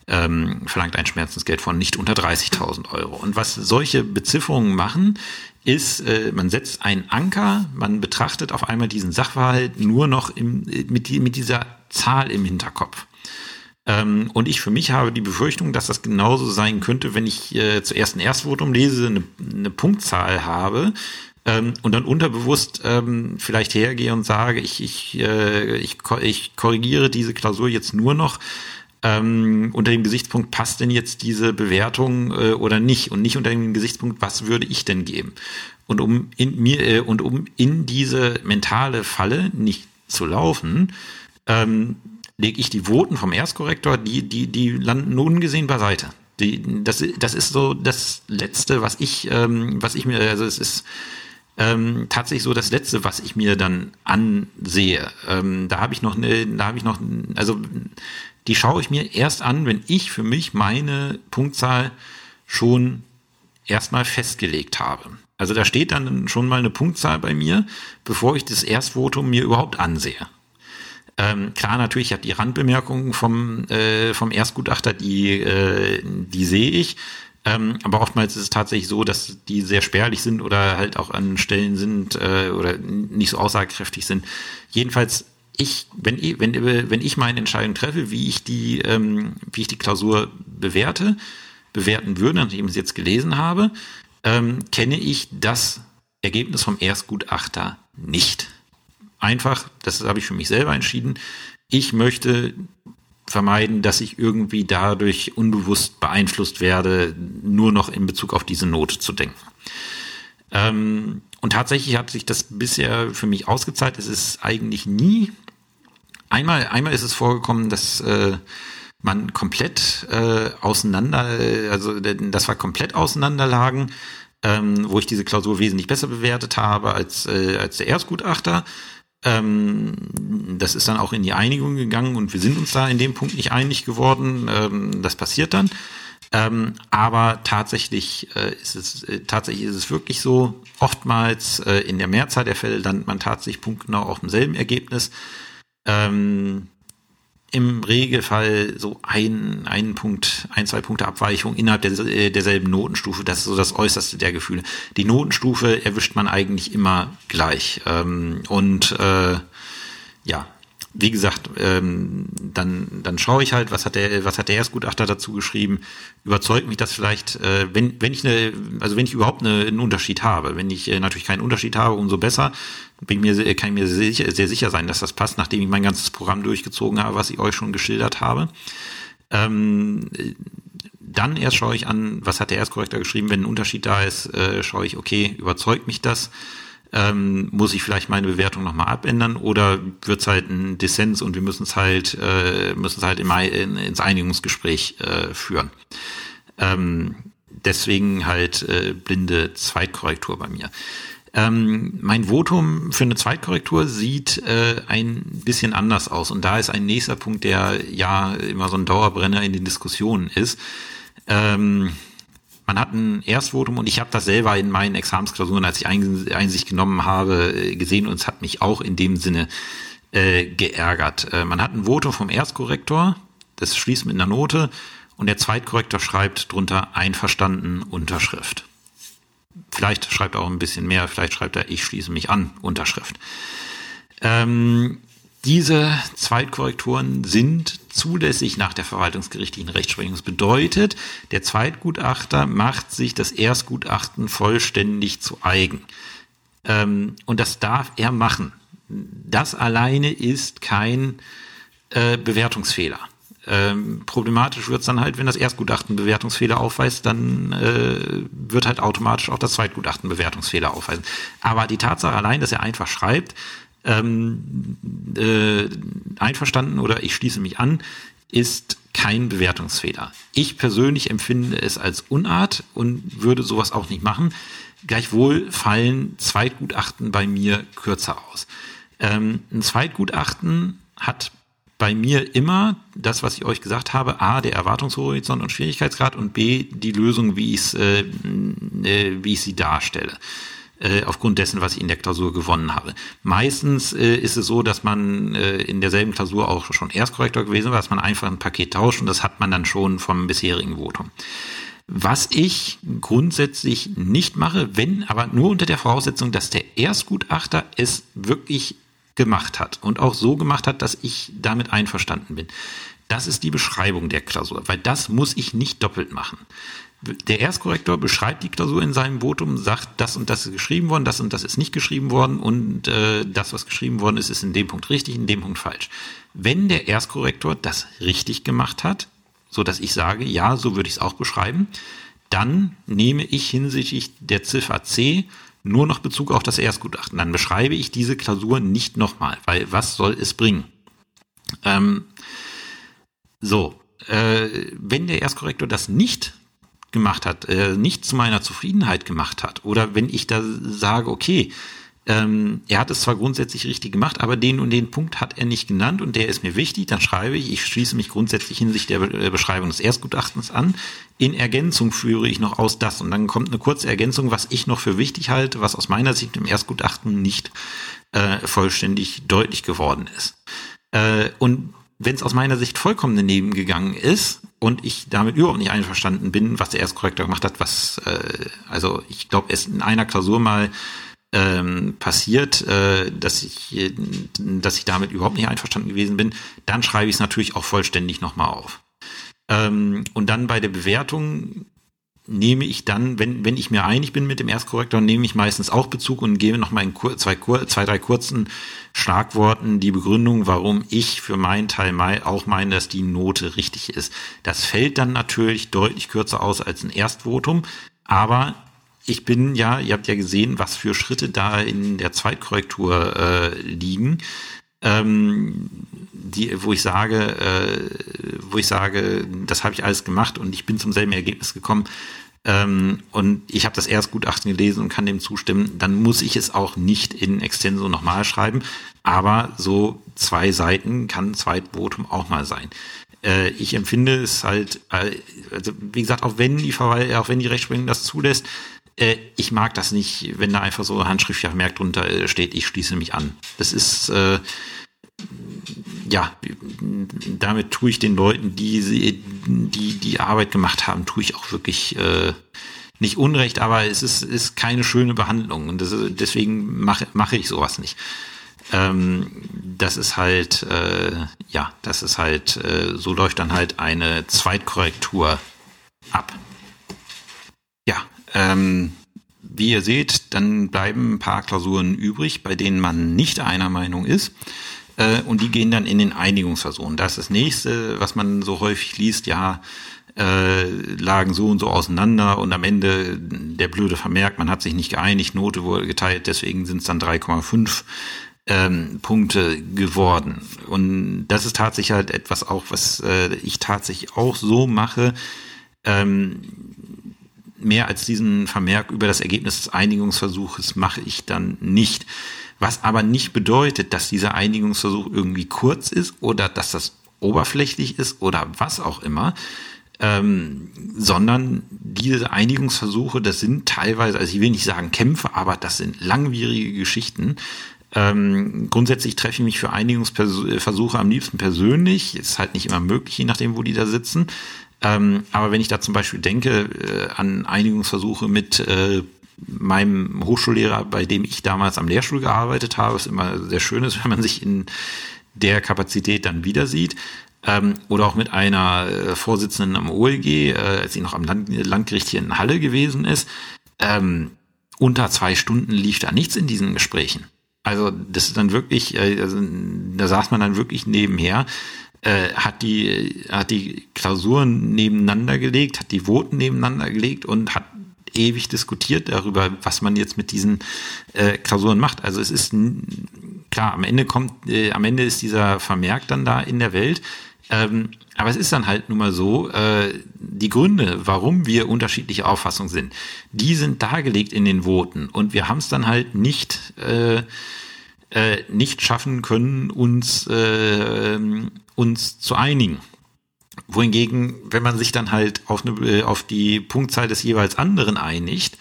ähm, verlangt ein Schmerzensgeld von nicht unter 30.000 Euro. Und was solche Bezifferungen machen, ist, äh, man setzt einen Anker, man betrachtet auf einmal diesen Sachverhalt nur noch im, mit, die, mit dieser Zahl im Hinterkopf. Ähm, und ich für mich habe die Befürchtung, dass das genauso sein könnte, wenn ich äh, zuerst ein Erstvotum lese, eine, eine Punktzahl habe, ähm, und dann unterbewusst ähm, vielleicht hergehe und sage, ich, ich, äh, ich, ich korrigiere diese Klausur jetzt nur noch ähm, unter dem Gesichtspunkt, passt denn jetzt diese Bewertung äh, oder nicht? Und nicht unter dem Gesichtspunkt, was würde ich denn geben? Und um in mir äh, und um in diese mentale Falle nicht zu laufen, ähm, lege ich die Voten vom Erstkorrektor, die, die, die landen ungesehen beiseite. Die, das, das ist so das Letzte, was ich, ähm, was ich mir, also es ist ähm, tatsächlich so das Letzte, was ich mir dann ansehe. Ähm, da habe ich noch eine, da habe ich noch, also die schaue ich mir erst an, wenn ich für mich meine Punktzahl schon erstmal festgelegt habe. Also da steht dann schon mal eine Punktzahl bei mir, bevor ich das Erstvotum mir überhaupt ansehe. Ähm, klar, natürlich, ich habe die Randbemerkungen vom, äh, vom Erstgutachter, die, äh, die sehe ich. Ähm, aber oftmals ist es tatsächlich so, dass die sehr spärlich sind oder halt auch an Stellen sind äh, oder nicht so aussagekräftig sind. Jedenfalls, ich, wenn ich, wenn, wenn ich meine Entscheidung treffe, wie ich die, ähm, wie ich die Klausur bewerte, bewerten würde, nachdem ich es jetzt gelesen habe, ähm, kenne ich das Ergebnis vom Erstgutachter nicht einfach, das habe ich für mich selber entschieden, ich möchte vermeiden, dass ich irgendwie dadurch unbewusst beeinflusst werde, nur noch in Bezug auf diese Note zu denken. Ähm, und tatsächlich hat sich das bisher für mich ausgezahlt. Es ist eigentlich nie. Einmal, einmal ist es vorgekommen, dass äh, man komplett äh, auseinander, also das war komplett auseinanderlagen, ähm, wo ich diese Klausur wesentlich besser bewertet habe als, äh, als der Erstgutachter. Ähm, das ist dann auch in die Einigung gegangen und wir sind uns da in dem Punkt nicht einig geworden. Ähm, das passiert dann. Ähm, aber tatsächlich äh, ist es äh, tatsächlich ist es wirklich so. Oftmals äh, in der Mehrzahl der Fälle landet man tatsächlich punktgenau auf demselben Ergebnis. Ähm, im Regelfall so ein, ein Punkt, ein, zwei Punkte Abweichung innerhalb der, äh, derselben Notenstufe. Das ist so das Äußerste der Gefühle. Die Notenstufe erwischt man eigentlich immer gleich. Ähm, und äh, ja, wie gesagt, ähm, dann, dann schaue ich halt, was hat der, was hat der Erstgutachter dazu geschrieben, überzeugt mich das vielleicht, äh, wenn, wenn ich eine, also wenn ich überhaupt eine, einen Unterschied habe. Wenn ich äh, natürlich keinen Unterschied habe, umso besser, bin mir, kann ich mir sehr, sicher, sehr sicher sein, dass das passt, nachdem ich mein ganzes Programm durchgezogen habe, was ich euch schon geschildert habe. Ähm, dann erst schaue ich an, was hat der Erstkorrektor geschrieben, wenn ein Unterschied da ist, äh, schaue ich, okay, überzeugt mich das? Ähm, muss ich vielleicht meine Bewertung nochmal abändern oder wird es halt ein Dissens und wir müssen es halt, äh, müssen es halt im, in, ins Einigungsgespräch äh, führen. Ähm, deswegen halt äh, blinde Zweitkorrektur bei mir. Ähm, mein Votum für eine Zweitkorrektur sieht äh, ein bisschen anders aus. Und da ist ein nächster Punkt, der ja immer so ein Dauerbrenner in den Diskussionen ist. Ähm, man hat ein Erstvotum und ich habe das selber in meinen Examensklausuren, als ich Einsicht genommen habe, äh, gesehen und es hat mich auch in dem Sinne äh, geärgert. Äh, man hat ein Votum vom Erstkorrektor, das schließt mit einer Note und der Zweitkorrektor schreibt drunter einverstanden Unterschrift. vielleicht schreibt er auch ein bisschen mehr, vielleicht schreibt er, ich schließe mich an, Unterschrift. Ähm, diese Zweitkorrekturen sind zulässig nach der verwaltungsgerichtlichen Rechtsprechung. Das bedeutet, der Zweitgutachter macht sich das Erstgutachten vollständig zu eigen. Ähm, und das darf er machen. Das alleine ist kein äh, Bewertungsfehler. Ähm, problematisch wird es dann halt, wenn das Erstgutachten Bewertungsfehler aufweist, dann äh, wird halt automatisch auch das Zweitgutachten Bewertungsfehler aufweisen. Aber die Tatsache allein, dass er einfach schreibt, ähm, äh, einverstanden oder ich schließe mich an, ist kein Bewertungsfehler. Ich persönlich empfinde es als Unart und würde sowas auch nicht machen. Gleichwohl fallen Zweitgutachten bei mir kürzer aus. Ähm, ein Zweitgutachten hat bei mir immer das, was ich euch gesagt habe, A, der Erwartungshorizont und Schwierigkeitsgrad und B, die Lösung, wie äh, äh, wie ich sie darstelle äh, aufgrund dessen, was ich in der Klausur gewonnen habe. Meistens äh, ist es so, dass man äh, in derselben Klausur auch schon Erstkorrektor gewesen war, dass man einfach ein Paket tauscht und das hat man dann schon vom bisherigen Votum. Was ich grundsätzlich nicht mache, wenn, aber nur unter der Voraussetzung, dass der Erstgutachter es wirklich gemacht hat und auch so gemacht hat, dass ich damit einverstanden bin. Das ist die Beschreibung der Klausur, weil das muss ich nicht doppelt machen. Der Erstkorrektor beschreibt die Klausur in seinem Votum, sagt, das und das ist geschrieben worden, das und das ist nicht geschrieben worden und äh, das, was geschrieben worden ist, ist in dem Punkt richtig, in dem Punkt falsch. Wenn der Erstkorrektor das richtig gemacht hat, so dass ich sage, ja, so würde ich es auch beschreiben, dann nehme ich hinsichtlich der Ziffer C nur noch Bezug auf das Erstgutachten. Dann beschreibe ich diese Klausur nicht nochmal, weil was soll es bringen? Ähm, so, äh, wenn der Erstkorrektor das nicht gemacht hat, äh, nicht zu meiner Zufriedenheit gemacht hat, oder wenn ich da sage, okay, ähm, er hat es zwar grundsätzlich richtig gemacht, aber den und den Punkt hat er nicht genannt und der ist mir wichtig, dann schreibe ich, ich schließe mich grundsätzlich hinsichtlich der Be Beschreibung des Erstgutachtens an. In Ergänzung führe ich noch aus das und dann kommt eine kurze Ergänzung, was ich noch für wichtig halte, was aus meiner Sicht im Erstgutachten nicht äh, vollständig deutlich geworden ist. Äh, und wenn es aus meiner Sicht vollkommen daneben gegangen ist und ich damit überhaupt nicht einverstanden bin, was der Erstkorrektor gemacht hat, was, äh, also ich glaube, es in einer Klausur mal ähm, passiert, äh, dass ich, dass ich damit überhaupt nicht einverstanden gewesen bin, dann schreibe ich es natürlich auch vollständig nochmal auf. Ähm, und dann bei der Bewertung nehme ich dann, wenn, wenn ich mir einig bin mit dem Erstkorrektor, nehme ich meistens auch Bezug und gebe nochmal in kur zwei, kur zwei, drei kurzen Schlagworten die Begründung, warum ich für meinen Teil auch meine, dass die Note richtig ist. Das fällt dann natürlich deutlich kürzer aus als ein Erstvotum, aber ich bin ja, ihr habt ja gesehen, was für Schritte da in der Zweitkorrektur äh, liegen. Ähm, die, wo ich sage, äh, wo ich sage, das habe ich alles gemacht und ich bin zum selben Ergebnis gekommen ähm, und ich habe das Erstgutachten gelesen und kann dem zustimmen, dann muss ich es auch nicht in Extenso nochmal schreiben. Aber so zwei Seiten kann ein Zweitvotum auch mal sein. Äh, ich empfinde es halt, äh, also wie gesagt, auch wenn die Verwaltung, auch wenn die Rechtsprechung das zulässt, äh, ich mag das nicht, wenn da einfach so handschriftlich merkt drunter äh, steht, ich schließe mich an. Das ist, äh, ja, damit tue ich den Leuten, die, die die Arbeit gemacht haben, tue ich auch wirklich äh, nicht Unrecht, aber es ist, ist keine schöne Behandlung und das, deswegen mache mache ich sowas nicht. Ähm, das ist halt, äh, ja, das ist halt, äh, so läuft dann halt eine Zweitkorrektur ab. Ja, ähm, wie ihr seht, dann bleiben ein paar Klausuren übrig, bei denen man nicht einer Meinung ist. Äh, und die gehen dann in den Einigungsversuchen. Das ist das nächste, was man so häufig liest, ja, äh, lagen so und so auseinander und am Ende der blöde Vermerk, man hat sich nicht geeinigt, Note wurde geteilt, deswegen sind es dann 3,5 ähm, Punkte geworden. Und das ist tatsächlich halt etwas auch, was äh, ich tatsächlich auch so mache. Ähm, mehr als diesen Vermerk über das Ergebnis des Einigungsversuches mache ich dann nicht. Was aber nicht bedeutet, dass dieser Einigungsversuch irgendwie kurz ist oder dass das oberflächlich ist oder was auch immer, ähm, sondern diese Einigungsversuche, das sind teilweise, also ich will nicht sagen Kämpfe, aber das sind langwierige Geschichten. Ähm, grundsätzlich treffe ich mich für Einigungsversuche am liebsten persönlich. Ist halt nicht immer möglich, je nachdem, wo die da sitzen. Ähm, aber wenn ich da zum Beispiel denke äh, an Einigungsversuche mit äh, meinem Hochschullehrer, bei dem ich damals am Lehrstuhl gearbeitet habe, es immer sehr schön ist, wenn man sich in der Kapazität dann wieder sieht. Ähm, oder auch mit einer äh, Vorsitzenden am OLG, äh, als sie noch am Land Landgericht hier in Halle gewesen ist. Ähm, unter zwei Stunden lief da nichts in diesen Gesprächen. Also das ist dann wirklich, äh, also, da saß man dann wirklich nebenher, äh, hat die hat die Klausuren nebeneinander gelegt, hat die Voten nebeneinander gelegt und hat ewig diskutiert darüber, was man jetzt mit diesen äh, Klausuren macht. Also es ist klar, am Ende kommt, äh, am Ende ist dieser Vermerk dann da in der Welt. Ähm, aber es ist dann halt nun mal so, äh, die Gründe, warum wir unterschiedliche Auffassungen sind, die sind dargelegt in den Voten. Und wir haben es dann halt nicht, äh, äh, nicht schaffen können, uns, äh, uns zu einigen. Wohingegen, wenn man sich dann halt auf, eine, äh, auf die Punktzahl des jeweils anderen einigt,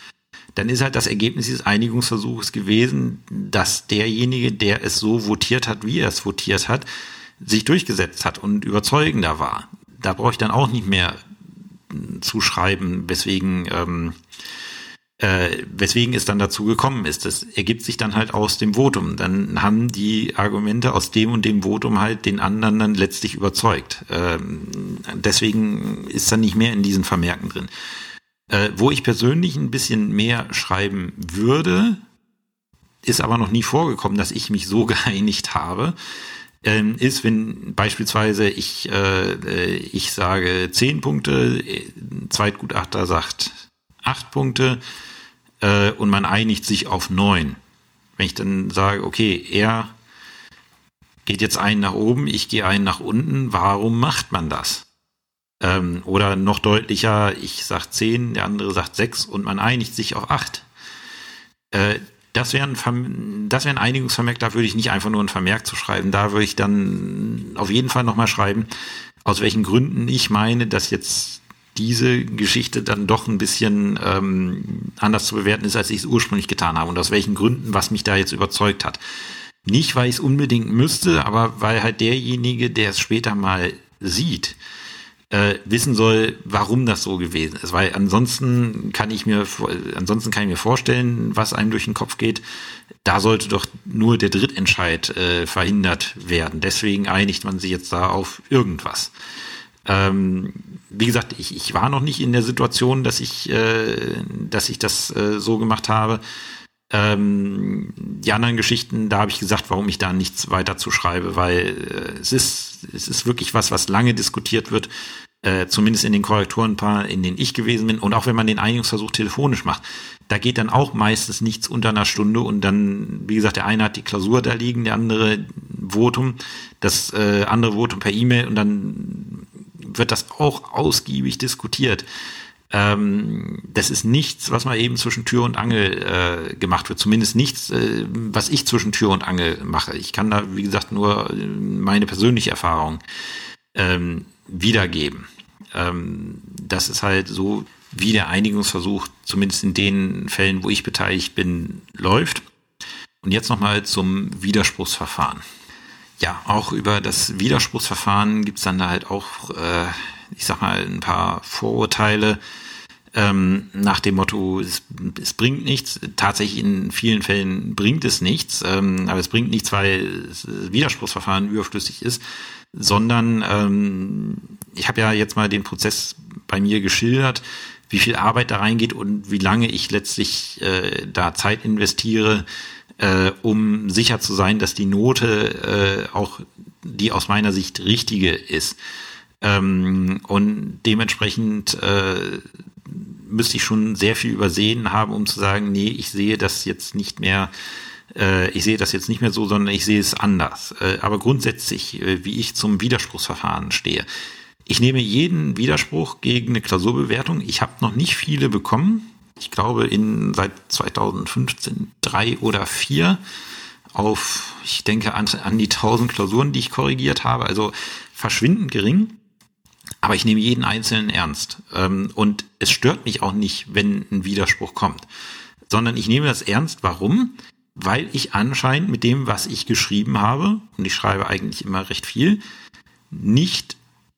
dann ist halt das Ergebnis dieses Einigungsversuches gewesen, dass derjenige, der es so votiert hat, wie er es votiert hat, sich durchgesetzt hat und überzeugender war. Da brauche ich dann auch nicht mehr zuschreiben, weswegen, ähm, äh, weswegen es dann dazu gekommen ist. Das ergibt sich dann halt aus dem Votum. Dann haben die Argumente aus dem und dem Votum halt den anderen dann letztlich überzeugt. Ähm, deswegen ist dann nicht mehr in diesen Vermerken drin. Äh, wo ich persönlich ein bisschen mehr schreiben würde, ist aber noch nie vorgekommen, dass ich mich so geeinigt habe ähm, ist, wenn beispielsweise ich, äh, äh, ich sage zehn Punkte, Zweitgutachter sagt acht Punkte äh, und man einigt sich auf neun. Wenn ich dann sage, okay, er geht jetzt einen nach oben, ich gehe einen nach unten, warum macht man das? Ähm, oder noch deutlicher, ich sage zehn, der andere sagt sechs und man einigt sich auf acht. Äh, das wäre ein, das wäre ein Einigungsvermerk, da würde ich nicht einfach nur ein Vermerk zu schreiben. Da würde ich dann auf jeden Fall nochmal schreiben, aus welchen Gründen ich meine, dass jetzt diese Geschichte dann doch ein bisschen ähm, anders zu bewerten ist, als ich es ursprünglich getan habe und aus welchen Gründen, was mich da jetzt überzeugt hat. Nicht, weil ich es unbedingt müsste, aber weil halt derjenige, der es später mal sieht, äh, wissen soll, warum das so gewesen ist. Weil ansonsten kann ich mir, ansonsten kann ich mir vorstellen, was einem durch den Kopf geht. Da sollte doch nur der Drittentscheid äh, verhindert werden. Deswegen einigt man sich jetzt da auf irgendwas. Ähm, wie gesagt, ich, ich war noch nicht in der Situation, dass ich, äh, dass ich das äh, so gemacht habe. Ähm, die anderen Geschichten, da habe ich gesagt, warum ich da nichts weiter zu schreibe, weil äh, es ist, es ist wirklich was, was lange diskutiert wird, äh, zumindest in den Korrekturenpaar, in denen ich gewesen bin. Und auch wenn man den Einigungsversuch telefonisch macht, da geht dann auch meistens nichts unter einer Stunde und dann, wie gesagt, der eine hat die Klausur da liegen, der andere Votum, das äh, andere Votum per E-Mail und dann wird das auch ausgiebig diskutiert. Ähm, das ist nichts, was mal eben zwischen Tür und Angel äh, gemacht wird. Zumindest nichts, äh, was ich zwischen Tür und Angel mache. Ich kann da, wie gesagt, nur äh, meine persönliche Erfahrung ähm, wiedergeben. Ähm, das ist halt so, wie der Einigungsversuch, zumindest in den Fällen, wo ich beteiligt bin, läuft. Und jetzt nochmal zum Widerspruchsverfahren. Ja, auch über das Widerspruchsverfahren gibt's dann da halt auch äh, ich sag mal, ein paar Vorurteile ähm, nach dem Motto, es, es, bringt nichts. Tatsächlich in vielen Fällen bringt es nichts, ähm, aber es bringt nichts, weil das Widerspruchsverfahren überflüssig ist, sondern ähm, ich habe ja jetzt mal den Prozess bei mir geschildert, wie viel Arbeit da reingeht und wie lange ich letztlich äh, da Zeit investiere, äh, um sicher zu sein, dass die Note äh, auch die aus meiner Sicht richtige ist. Ähm, und dementsprechend äh, müsste ich schon sehr viel übersehen haben, um zu sagen, nee, ich sehe das jetzt nicht mehr, äh, ich sehe das jetzt nicht mehr so, sondern ich sehe es anders. Äh, aber grundsätzlich, äh, wie ich zum Widerspruchsverfahren stehe. Ich nehme jeden Widerspruch gegen eine Klausurbewertung. Ich habe noch nicht viele bekommen. Ich glaube, in seit 2015 drei oder vier auf, ich denke, an, an die 1000 Klausuren, die ich korrigiert habe. Also verschwindend gering. Aber ich nehme jeden Einzelnen ernst. Ähm, und es stört mich auch nicht, wenn ein Widerspruch kommt. Sondern ich nehme das ernst. Warum? Weil ich anscheinend mit dem, was ich geschrieben habe, und ich schreibe eigentlich immer recht viel, nicht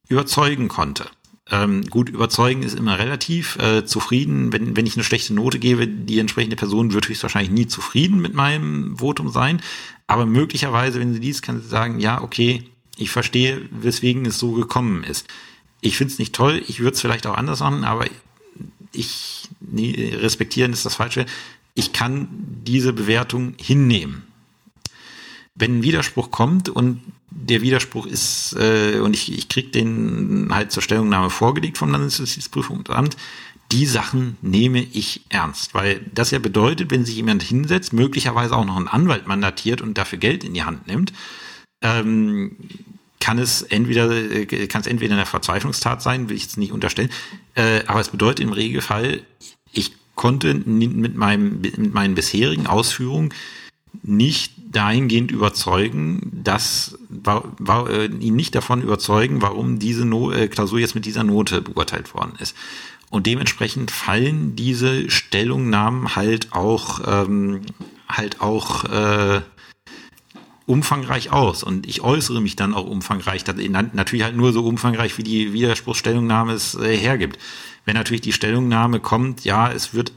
überzeugen konnte. Ähm, gut, überzeugen ist immer relativ. Äh, zufrieden, wenn, wenn ich eine schlechte Note gebe, die entsprechende Person wird höchstwahrscheinlich nie zufrieden mit meinem Votum sein. Aber möglicherweise, wenn sie dies kann sie sagen, ja, okay, ich verstehe, weswegen es so gekommen ist. Ich finde es nicht toll, ich würde es vielleicht auch anders machen, aber ich nee, respektieren ist das Falsche. Ich kann diese Bewertung hinnehmen. Wenn ein Widerspruch kommt und der Widerspruch ist, äh, und ich, ich krieg den halt zur Stellungnahme vorgelegt vom Landesjustizprüfungsamt, die Sachen nehme ich ernst, weil das ja bedeutet, wenn sich jemand hinsetzt, möglicherweise auch noch einen Anwalt mandatiert und dafür Geld in die Hand nimmt, ähm, kann es entweder äh, kann es entweder eine Verzweiflungstat sein, will ich jetzt nicht unterstellen, äh, aber es bedeutet im Regelfall, ich konnte mit meinem mit meinen bisherigen Ausführungen nicht dahingehend überzeugen, dass äh, ihn nicht davon überzeugen, warum diese no äh, Klausur jetzt mit dieser Note beurteilt worden ist. Und dementsprechend fallen diese Stellungnahmen halt auch ähm, halt auch äh, umfangreich aus. Und ich äußere mich dann auch umfangreich, natürlich halt nur so umfangreich, wie die Widerspruchsstellungnahme es äh, hergibt. Wenn natürlich die Stellungnahme kommt, ja, es wird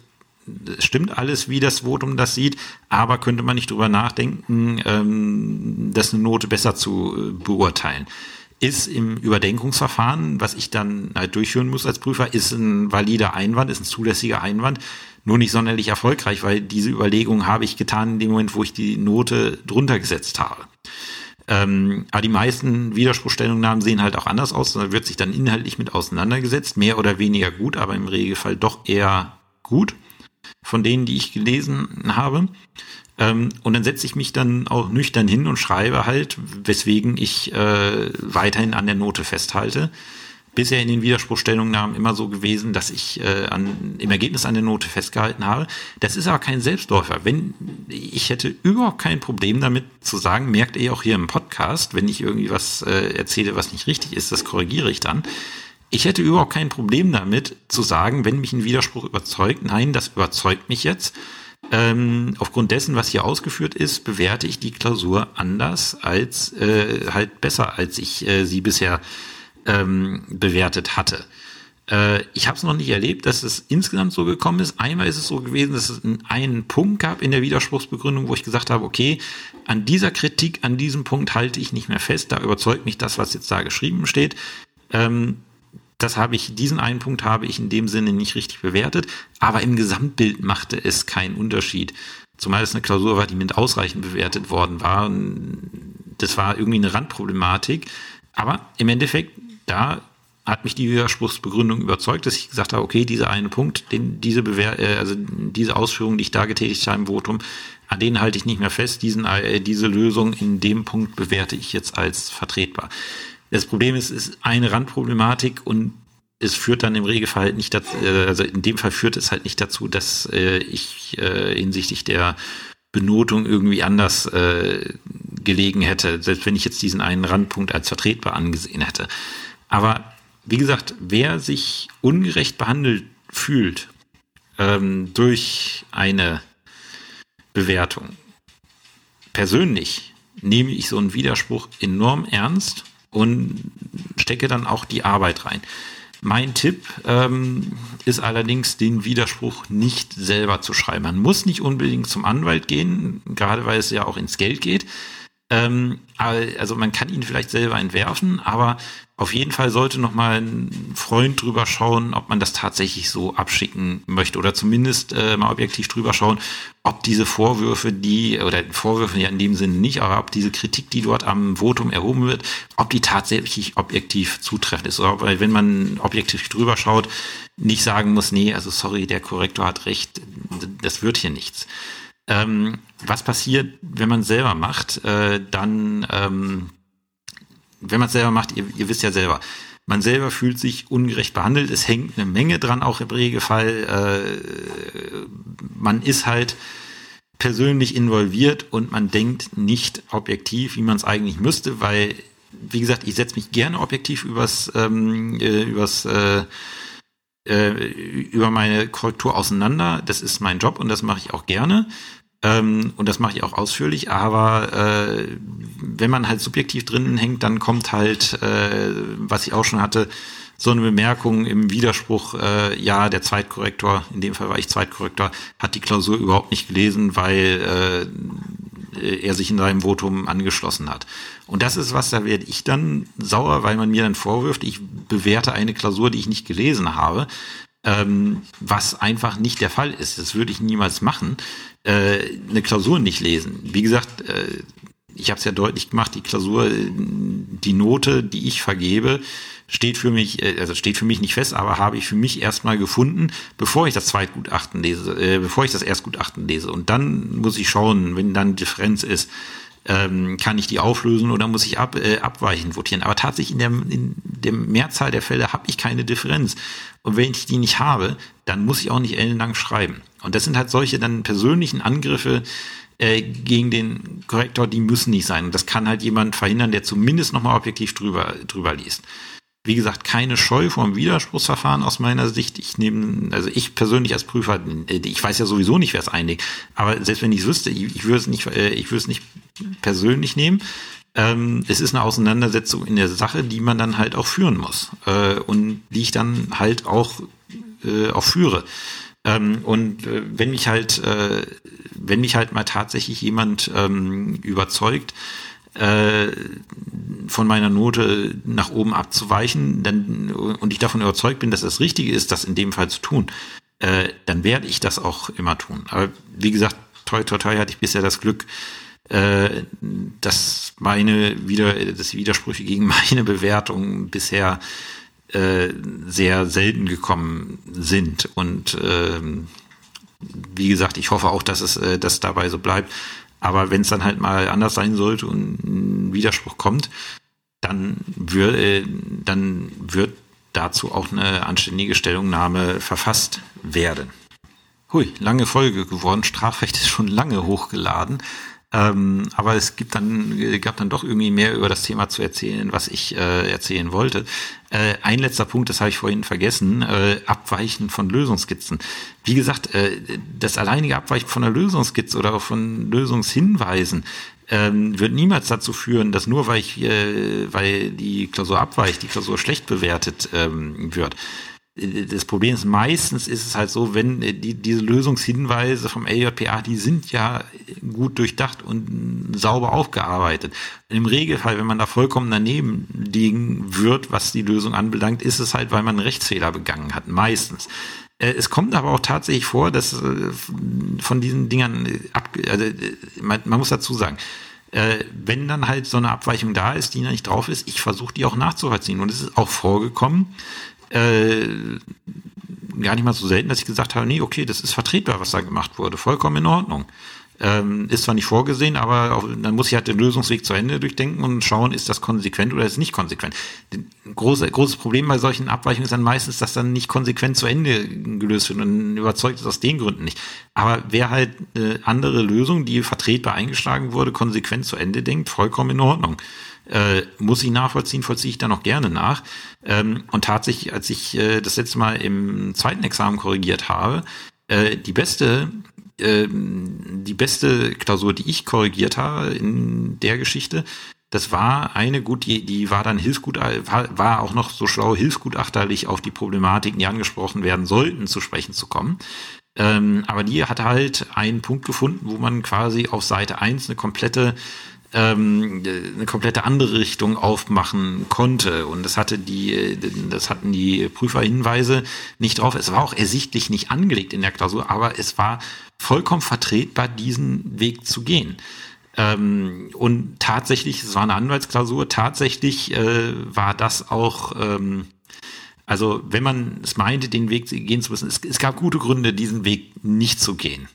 stimmt alles, wie das Votum das sieht, aber könnte man nicht drüber nachdenken, ähm, das eine Note besser zu äh, beurteilen. Ist im Überdenkungsverfahren, was ich dann halt durchführen muss als Prüfer, ist ein valider Einwand, ist ein zulässiger Einwand, nur nicht sonderlich erfolgreich, weil diese Überlegung habe ich getan in dem Moment, wo ich die Note drunter gesetzt habe. Ähm, aber die meisten Widerspruchstellungnahmen sehen halt auch anders aus. Da wird sich dann inhaltlich mit auseinandergesetzt, mehr oder weniger gut, aber im Regelfall doch eher gut von denen, die ich gelesen habe. Ähm, und dann setze ich mich dann auch nüchtern hin und schreibe halt, weswegen ich äh, weiterhin an der Note festhalte bisher in den Widerspruchstellungnahmen immer so gewesen, dass ich äh, an, im Ergebnis an der Note festgehalten habe. Das ist aber kein Selbstläufer. Wenn ich hätte überhaupt kein Problem damit zu sagen, merkt ihr auch hier im Podcast, wenn ich irgendwie was äh, erzähle, was nicht richtig ist, das korrigiere ich dann. Ich hätte überhaupt kein Problem damit zu sagen, wenn mich ein Widerspruch überzeugt, nein, das überzeugt mich jetzt. Ähm, aufgrund dessen, was hier ausgeführt ist, bewerte ich die Klausur anders als äh, halt besser, als ich äh, sie bisher ähm, bewertet hatte. Äh, ich habe es noch nicht erlebt, dass es insgesamt so gekommen ist. Einmal ist es so gewesen, dass es einen Punkt gab in der Widerspruchsbegründung, wo ich gesagt habe, okay, an dieser Kritik, an diesem Punkt halte ich nicht mehr fest. Da überzeugt mich das, was jetzt da geschrieben steht. Ähm, das habe ich, diesen einen Punkt habe ich in dem Sinne nicht richtig bewertet, aber im Gesamtbild machte es keinen Unterschied. Zumal es eine Klausur war, die mit ausreichend bewertet worden war. Das war irgendwie eine Randproblematik. Aber im Endeffekt da hat mich die Widerspruchsbegründung überzeugt, dass ich gesagt habe, okay, dieser eine Punkt, den, diese Bewer äh, also diese Ausführungen, die ich da getätigt habe im Votum, an denen halte ich nicht mehr fest. Diesen, äh, diese Lösung in dem Punkt bewerte ich jetzt als vertretbar. Das Problem ist, es ist eine Randproblematik und es führt dann im Regelfall nicht dazu, äh, also in dem Fall führt es halt nicht dazu, dass äh, ich äh, hinsichtlich der Benotung irgendwie anders äh, gelegen hätte, selbst wenn ich jetzt diesen einen Randpunkt als vertretbar angesehen hätte. Aber wie gesagt, wer sich ungerecht behandelt fühlt ähm, durch eine Bewertung, persönlich nehme ich so einen Widerspruch enorm ernst und stecke dann auch die Arbeit rein. Mein Tipp ähm, ist allerdings, den Widerspruch nicht selber zu schreiben. Man muss nicht unbedingt zum Anwalt gehen, gerade weil es ja auch ins Geld geht. Ähm, also man kann ihn vielleicht selber entwerfen, aber auf jeden Fall sollte noch mal ein Freund drüber schauen, ob man das tatsächlich so abschicken möchte oder zumindest äh, mal objektiv drüber schauen, ob diese Vorwürfe, die oder Vorwürfe ja in dem Sinne nicht, aber ob diese Kritik, die dort am Votum erhoben wird, ob die tatsächlich objektiv zutreffend ist. Oder wenn man objektiv drüber schaut, nicht sagen muss, nee, also sorry, der Korrektor hat recht, das wird hier nichts. Ähm, was passiert, wenn man selber macht? Äh, dann, ähm, wenn man selber macht, ihr, ihr, wisst ja selber, man selber fühlt sich ungerecht behandelt. Es hängt eine Menge dran, auch im Regelfall. Äh, man ist halt persönlich involviert und man denkt nicht objektiv, wie man es eigentlich müsste, weil, wie gesagt, ich setze mich gerne objektiv übers, ähm, äh, übers äh, über meine Korrektur auseinander. Das ist mein Job und das mache ich auch gerne. Ähm, und das mache ich auch ausführlich, aber äh, wenn man halt subjektiv drinnen hängt, dann kommt halt, äh, was ich auch schon hatte, so eine Bemerkung im Widerspruch, äh, ja, der Zweitkorrektor, in dem Fall war ich Zweitkorrektor, hat die Klausur überhaupt nicht gelesen, weil äh, er sich in seinem Votum angeschlossen hat. Und das ist was, da werde ich dann sauer, weil man mir dann vorwirft, ich bewerte eine Klausur, die ich nicht gelesen habe ähm, was einfach nicht der Fall ist. Das würde ich niemals machen. Äh, eine Klausur nicht lesen. Wie gesagt, äh, ich habe es ja deutlich gemacht, die Klausur, die Note, die ich vergebe, steht für mich, äh, also steht für mich nicht fest, aber habe ich für mich erstmal gefunden, bevor ich das Zweitgutachten lese, äh, bevor ich das Erstgutachten lese. Und dann muss ich schauen, wenn dann Differenz ist, ähm, kann ich die auflösen oder muss ich ab, äh, abweichend votieren. Aber tatsächlich in der, in der Mehrzahl der Fälle habe ich keine Differenz. Und wenn ich die nicht habe, dann muss ich auch nicht ellenlang schreiben. Und das sind halt solche dann persönlichen Angriffe äh, gegen den Korrektor, die müssen nicht sein. Das kann halt jemand verhindern, der zumindest nochmal objektiv drüber, drüber liest. Wie gesagt, keine Scheu vom Widerspruchsverfahren aus meiner Sicht. Ich nehme, also ich persönlich als Prüfer, äh, ich weiß ja sowieso nicht, wer es einlegt. Aber selbst wenn ich es wüsste, ich, ich würde es nicht, äh, ich würde es nicht persönlich nehmen. Ähm, es ist eine Auseinandersetzung in der Sache, die man dann halt auch führen muss äh, und die ich dann halt auch äh, auch führe. Ähm, und äh, wenn mich halt, äh, wenn mich halt mal tatsächlich jemand ähm, überzeugt, äh, von meiner Note nach oben abzuweichen, dann, und ich davon überzeugt bin, dass das Richtige ist, das in dem Fall zu tun, äh, dann werde ich das auch immer tun. Aber wie gesagt, toi toi toi hatte ich bisher das Glück, äh, dass meine wieder, dass die Widersprüche gegen meine Bewertung bisher äh, sehr selten gekommen sind. Und äh, wie gesagt, ich hoffe auch, dass es äh, dass dabei so bleibt. Aber wenn es dann halt mal anders sein sollte und ein Widerspruch kommt, dann, wird, äh, dann wird dazu auch eine anständige Stellungnahme verfasst werden. Hui, lange Folge geworden. Strafrecht ist schon lange hochgeladen. Ähm, aber es gibt dann, gab dann doch irgendwie mehr über das Thema zu erzählen, was ich äh, erzählen wollte. Äh, ein letzter Punkt, das habe ich vorhin vergessen, äh, Abweichen von Lösungskizzen. Wie gesagt, äh, das alleinige Abweichen von der Lösungskizze oder von Lösungshinweisen ähm, wird niemals dazu führen, dass nur weil ich, äh, weil die Klausur abweicht, die Klausur schlecht bewertet ähm, wird das Problem ist, meistens ist es halt so, wenn äh, die, diese Lösungshinweise vom LJPA, die sind ja gut durchdacht und sauber aufgearbeitet. Im Regelfall, wenn man da vollkommen daneben liegen wird, was die Lösung anbelangt, ist es halt, weil man einen Rechtsfehler begangen hat. Meistens. Äh, es kommt aber auch tatsächlich vor, dass äh, von diesen Dingern, also man, man muss dazu sagen, wenn dann halt so eine Abweichung da ist, die nicht drauf ist, ich versuche die auch nachzuvollziehen. Und es ist auch vorgekommen, äh, gar nicht mal so selten, dass ich gesagt habe, nee, okay, das ist vertretbar, was da gemacht wurde, vollkommen in Ordnung. Ähm, ist zwar nicht vorgesehen, aber auch, dann muss ich halt den Lösungsweg zu Ende durchdenken und schauen, ist das konsequent oder ist es nicht konsequent. Große, großes Problem bei solchen Abweichungen ist dann meistens, dass dann nicht konsequent zu Ende gelöst wird und überzeugt ist aus den Gründen nicht. Aber wer halt äh, andere Lösung, die vertretbar eingeschlagen wurde, konsequent zu Ende denkt, vollkommen in Ordnung äh, muss ich nachvollziehen, vollziehe ich dann auch gerne nach. Ähm, und tatsächlich, als ich äh, das letzte Mal im zweiten Examen korrigiert habe, äh, die beste äh, die beste Klausur, die ich korrigiert habe in der Geschichte, das war eine gut, die, die war dann Hilfsgut, war, war auch noch so schlau, hilfsgutachterlich auf die Problematiken, die angesprochen werden sollten, zu sprechen zu kommen. Ähm, aber die hat halt einen Punkt gefunden, wo man quasi auf Seite eins eine komplette ähm, eine komplette andere Richtung aufmachen konnte. Und das hatte die, das hatten die Prüferhinweise nicht drauf. Es war auch ersichtlich nicht angelegt in der Klausur, aber es war vollkommen vertretbar, diesen Weg zu gehen. Ähm, und tatsächlich, es war eine Anwaltsklausur, tatsächlich äh, war das auch, ähm, also wenn man es meinte, den Weg gehen zu müssen, es, es gab gute Gründe, diesen Weg nicht zu gehen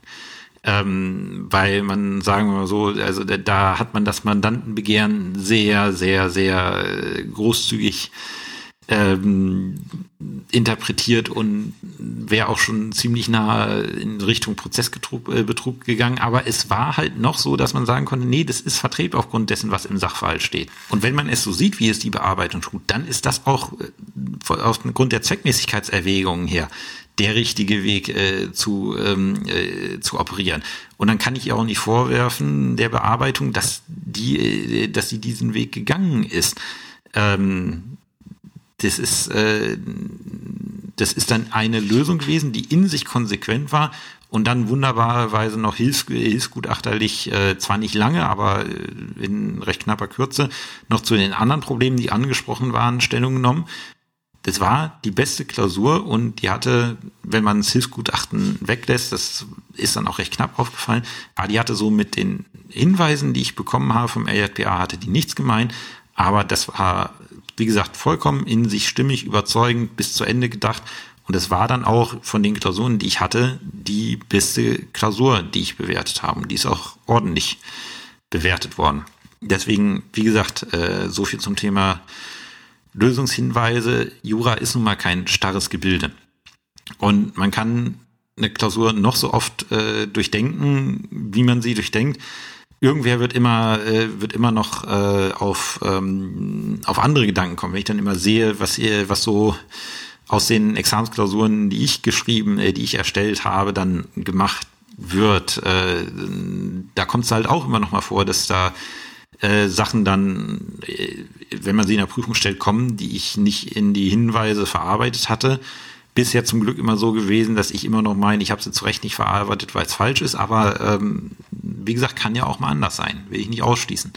ähm, weil man, sagen wir mal so, also da, hat man das Mandantenbegehren sehr, sehr, sehr äh, großzügig ähm, interpretiert und wäre auch schon ziemlich nah in Richtung Prozessbetrug äh, gegangen. Aber es war halt noch so, dass man sagen konnte, nee, das ist vertretbar aufgrund dessen, was im Sachverhalt steht. Und wenn man es so sieht, wie es die Bearbeitung tut, dann ist das auch äh, aufgrund der Zweckmäßigkeitserwägungen her der richtige Weg äh, zu, ähm, äh, zu operieren. Und dann kann ich ihr auch nicht vorwerfen der Bearbeitung, dass die, äh, dass sie diesen Weg gegangen ist. Ähm, das ist, äh, das ist dann eine Lösung gewesen, die in sich konsequent war und dann wunderbarerweise noch hilfs hilfsgutachterlich, äh, zwar nicht lange, aber äh, in recht knapper Kürze, noch zu den anderen Problemen, die angesprochen waren, Stellung genommen. Das war die beste Klausur und die hatte, wenn man das Hilfsgutachten weglässt, das ist dann auch recht knapp aufgefallen, aber die hatte so mit den Hinweisen, die ich bekommen habe vom LJPA, hatte die nichts gemein, aber das war, wie gesagt, vollkommen in sich stimmig, überzeugend, bis zu Ende gedacht und es war dann auch von den Klausuren, die ich hatte, die beste Klausur, die ich bewertet habe. Und die ist auch ordentlich bewertet worden. Deswegen, wie gesagt, äh, so viel zum Thema Lösungshinweise. Jura ist nun mal kein starres Gebilde. Und man kann eine Klausur noch so oft äh, durchdenken, wie man sie durchdenkt. Irgendwer wird immer, äh, wird immer noch äh, auf, ähm, auf andere Gedanken kommen. Wenn ich dann immer sehe, was ihr, was so aus den Examensklausuren, die ich geschrieben, äh, die ich erstellt habe, dann gemacht wird, äh, da kommt es halt auch immer noch mal vor, dass da äh, Sachen dann, äh, wenn man sie in der Prüfung stellt, kommen, die ich nicht in die Hinweise verarbeitet hatte. Bisher zum Glück immer so gewesen, dass ich immer noch meine, ich habe sie zu Recht nicht verarbeitet, weil es falsch ist. Aber ähm, wie gesagt, kann ja auch mal anders sein, will ich nicht ausschließen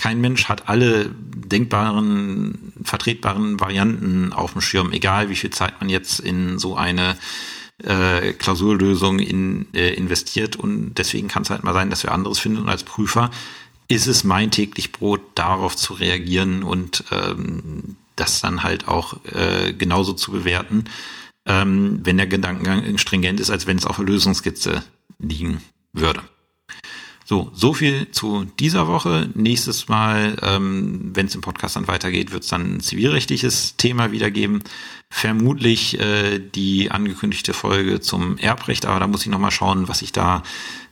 kein Mensch hat alle denkbaren, vertretbaren Varianten auf dem Schirm, egal wie viel Zeit man jetzt in so eine äh, Klausurlösung in, äh, investiert. Und deswegen kann es halt mal sein, dass wir anderes finden. Und als Prüfer ist es mein täglich Brot, darauf zu reagieren und ähm, das dann halt auch äh, genauso zu bewerten, ähm, wenn der Gedankengang stringent ist, als wenn es auf der Lösungskizze liegen würde. So, so viel zu dieser Woche. Nächstes Mal, ähm, wenn es im Podcast dann weitergeht, wird es dann ein zivilrechtliches Thema wiedergeben. Vermutlich äh, die angekündigte Folge zum Erbrecht, aber da muss ich nochmal schauen, was ich da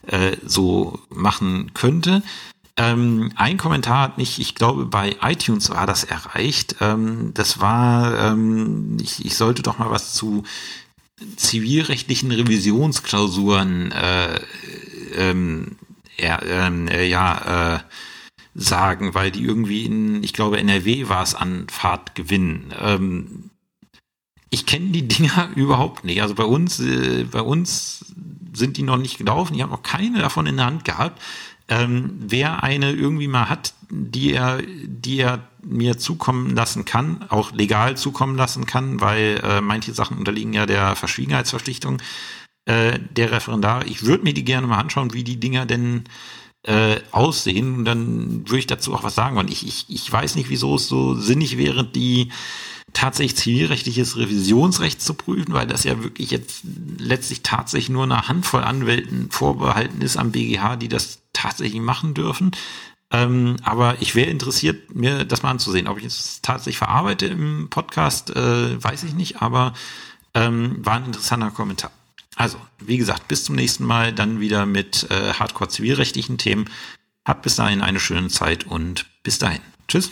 äh, so machen könnte. Ähm, ein Kommentar hat mich, ich glaube, bei iTunes war das erreicht. Ähm, das war, ähm, ich, ich sollte doch mal was zu zivilrechtlichen Revisionsklausuren äh, ähm, ähm, äh, ja, äh, sagen, weil die irgendwie in, ich glaube, NRW war es an Fahrt gewinnen. Ähm, ich kenne die Dinger überhaupt nicht. Also bei uns, äh, bei uns sind die noch nicht gelaufen. Ich habe noch keine davon in der Hand gehabt. Ähm, wer eine irgendwie mal hat, die er, die er mir zukommen lassen kann, auch legal zukommen lassen kann, weil äh, manche Sachen unterliegen ja der Verschwiegenheitsverpflichtung, äh, der Referendar. Ich würde mir die gerne mal anschauen, wie die Dinger denn äh, aussehen. Und dann würde ich dazu auch was sagen. Und ich, ich, ich weiß nicht, wieso es so sinnig wäre, die tatsächlich zivilrechtliches Revisionsrecht zu prüfen, weil das ja wirklich jetzt letztlich tatsächlich nur eine Handvoll Anwälten vorbehalten ist am BGH, die das tatsächlich machen dürfen. Ähm, aber ich wäre interessiert, mir das mal anzusehen. Ob ich es tatsächlich verarbeite im Podcast, äh, weiß ich nicht, aber ähm, war ein interessanter Kommentar. Also, wie gesagt, bis zum nächsten Mal, dann wieder mit äh, hardcore zivilrechtlichen Themen. Habt bis dahin eine schöne Zeit und bis dahin. Tschüss.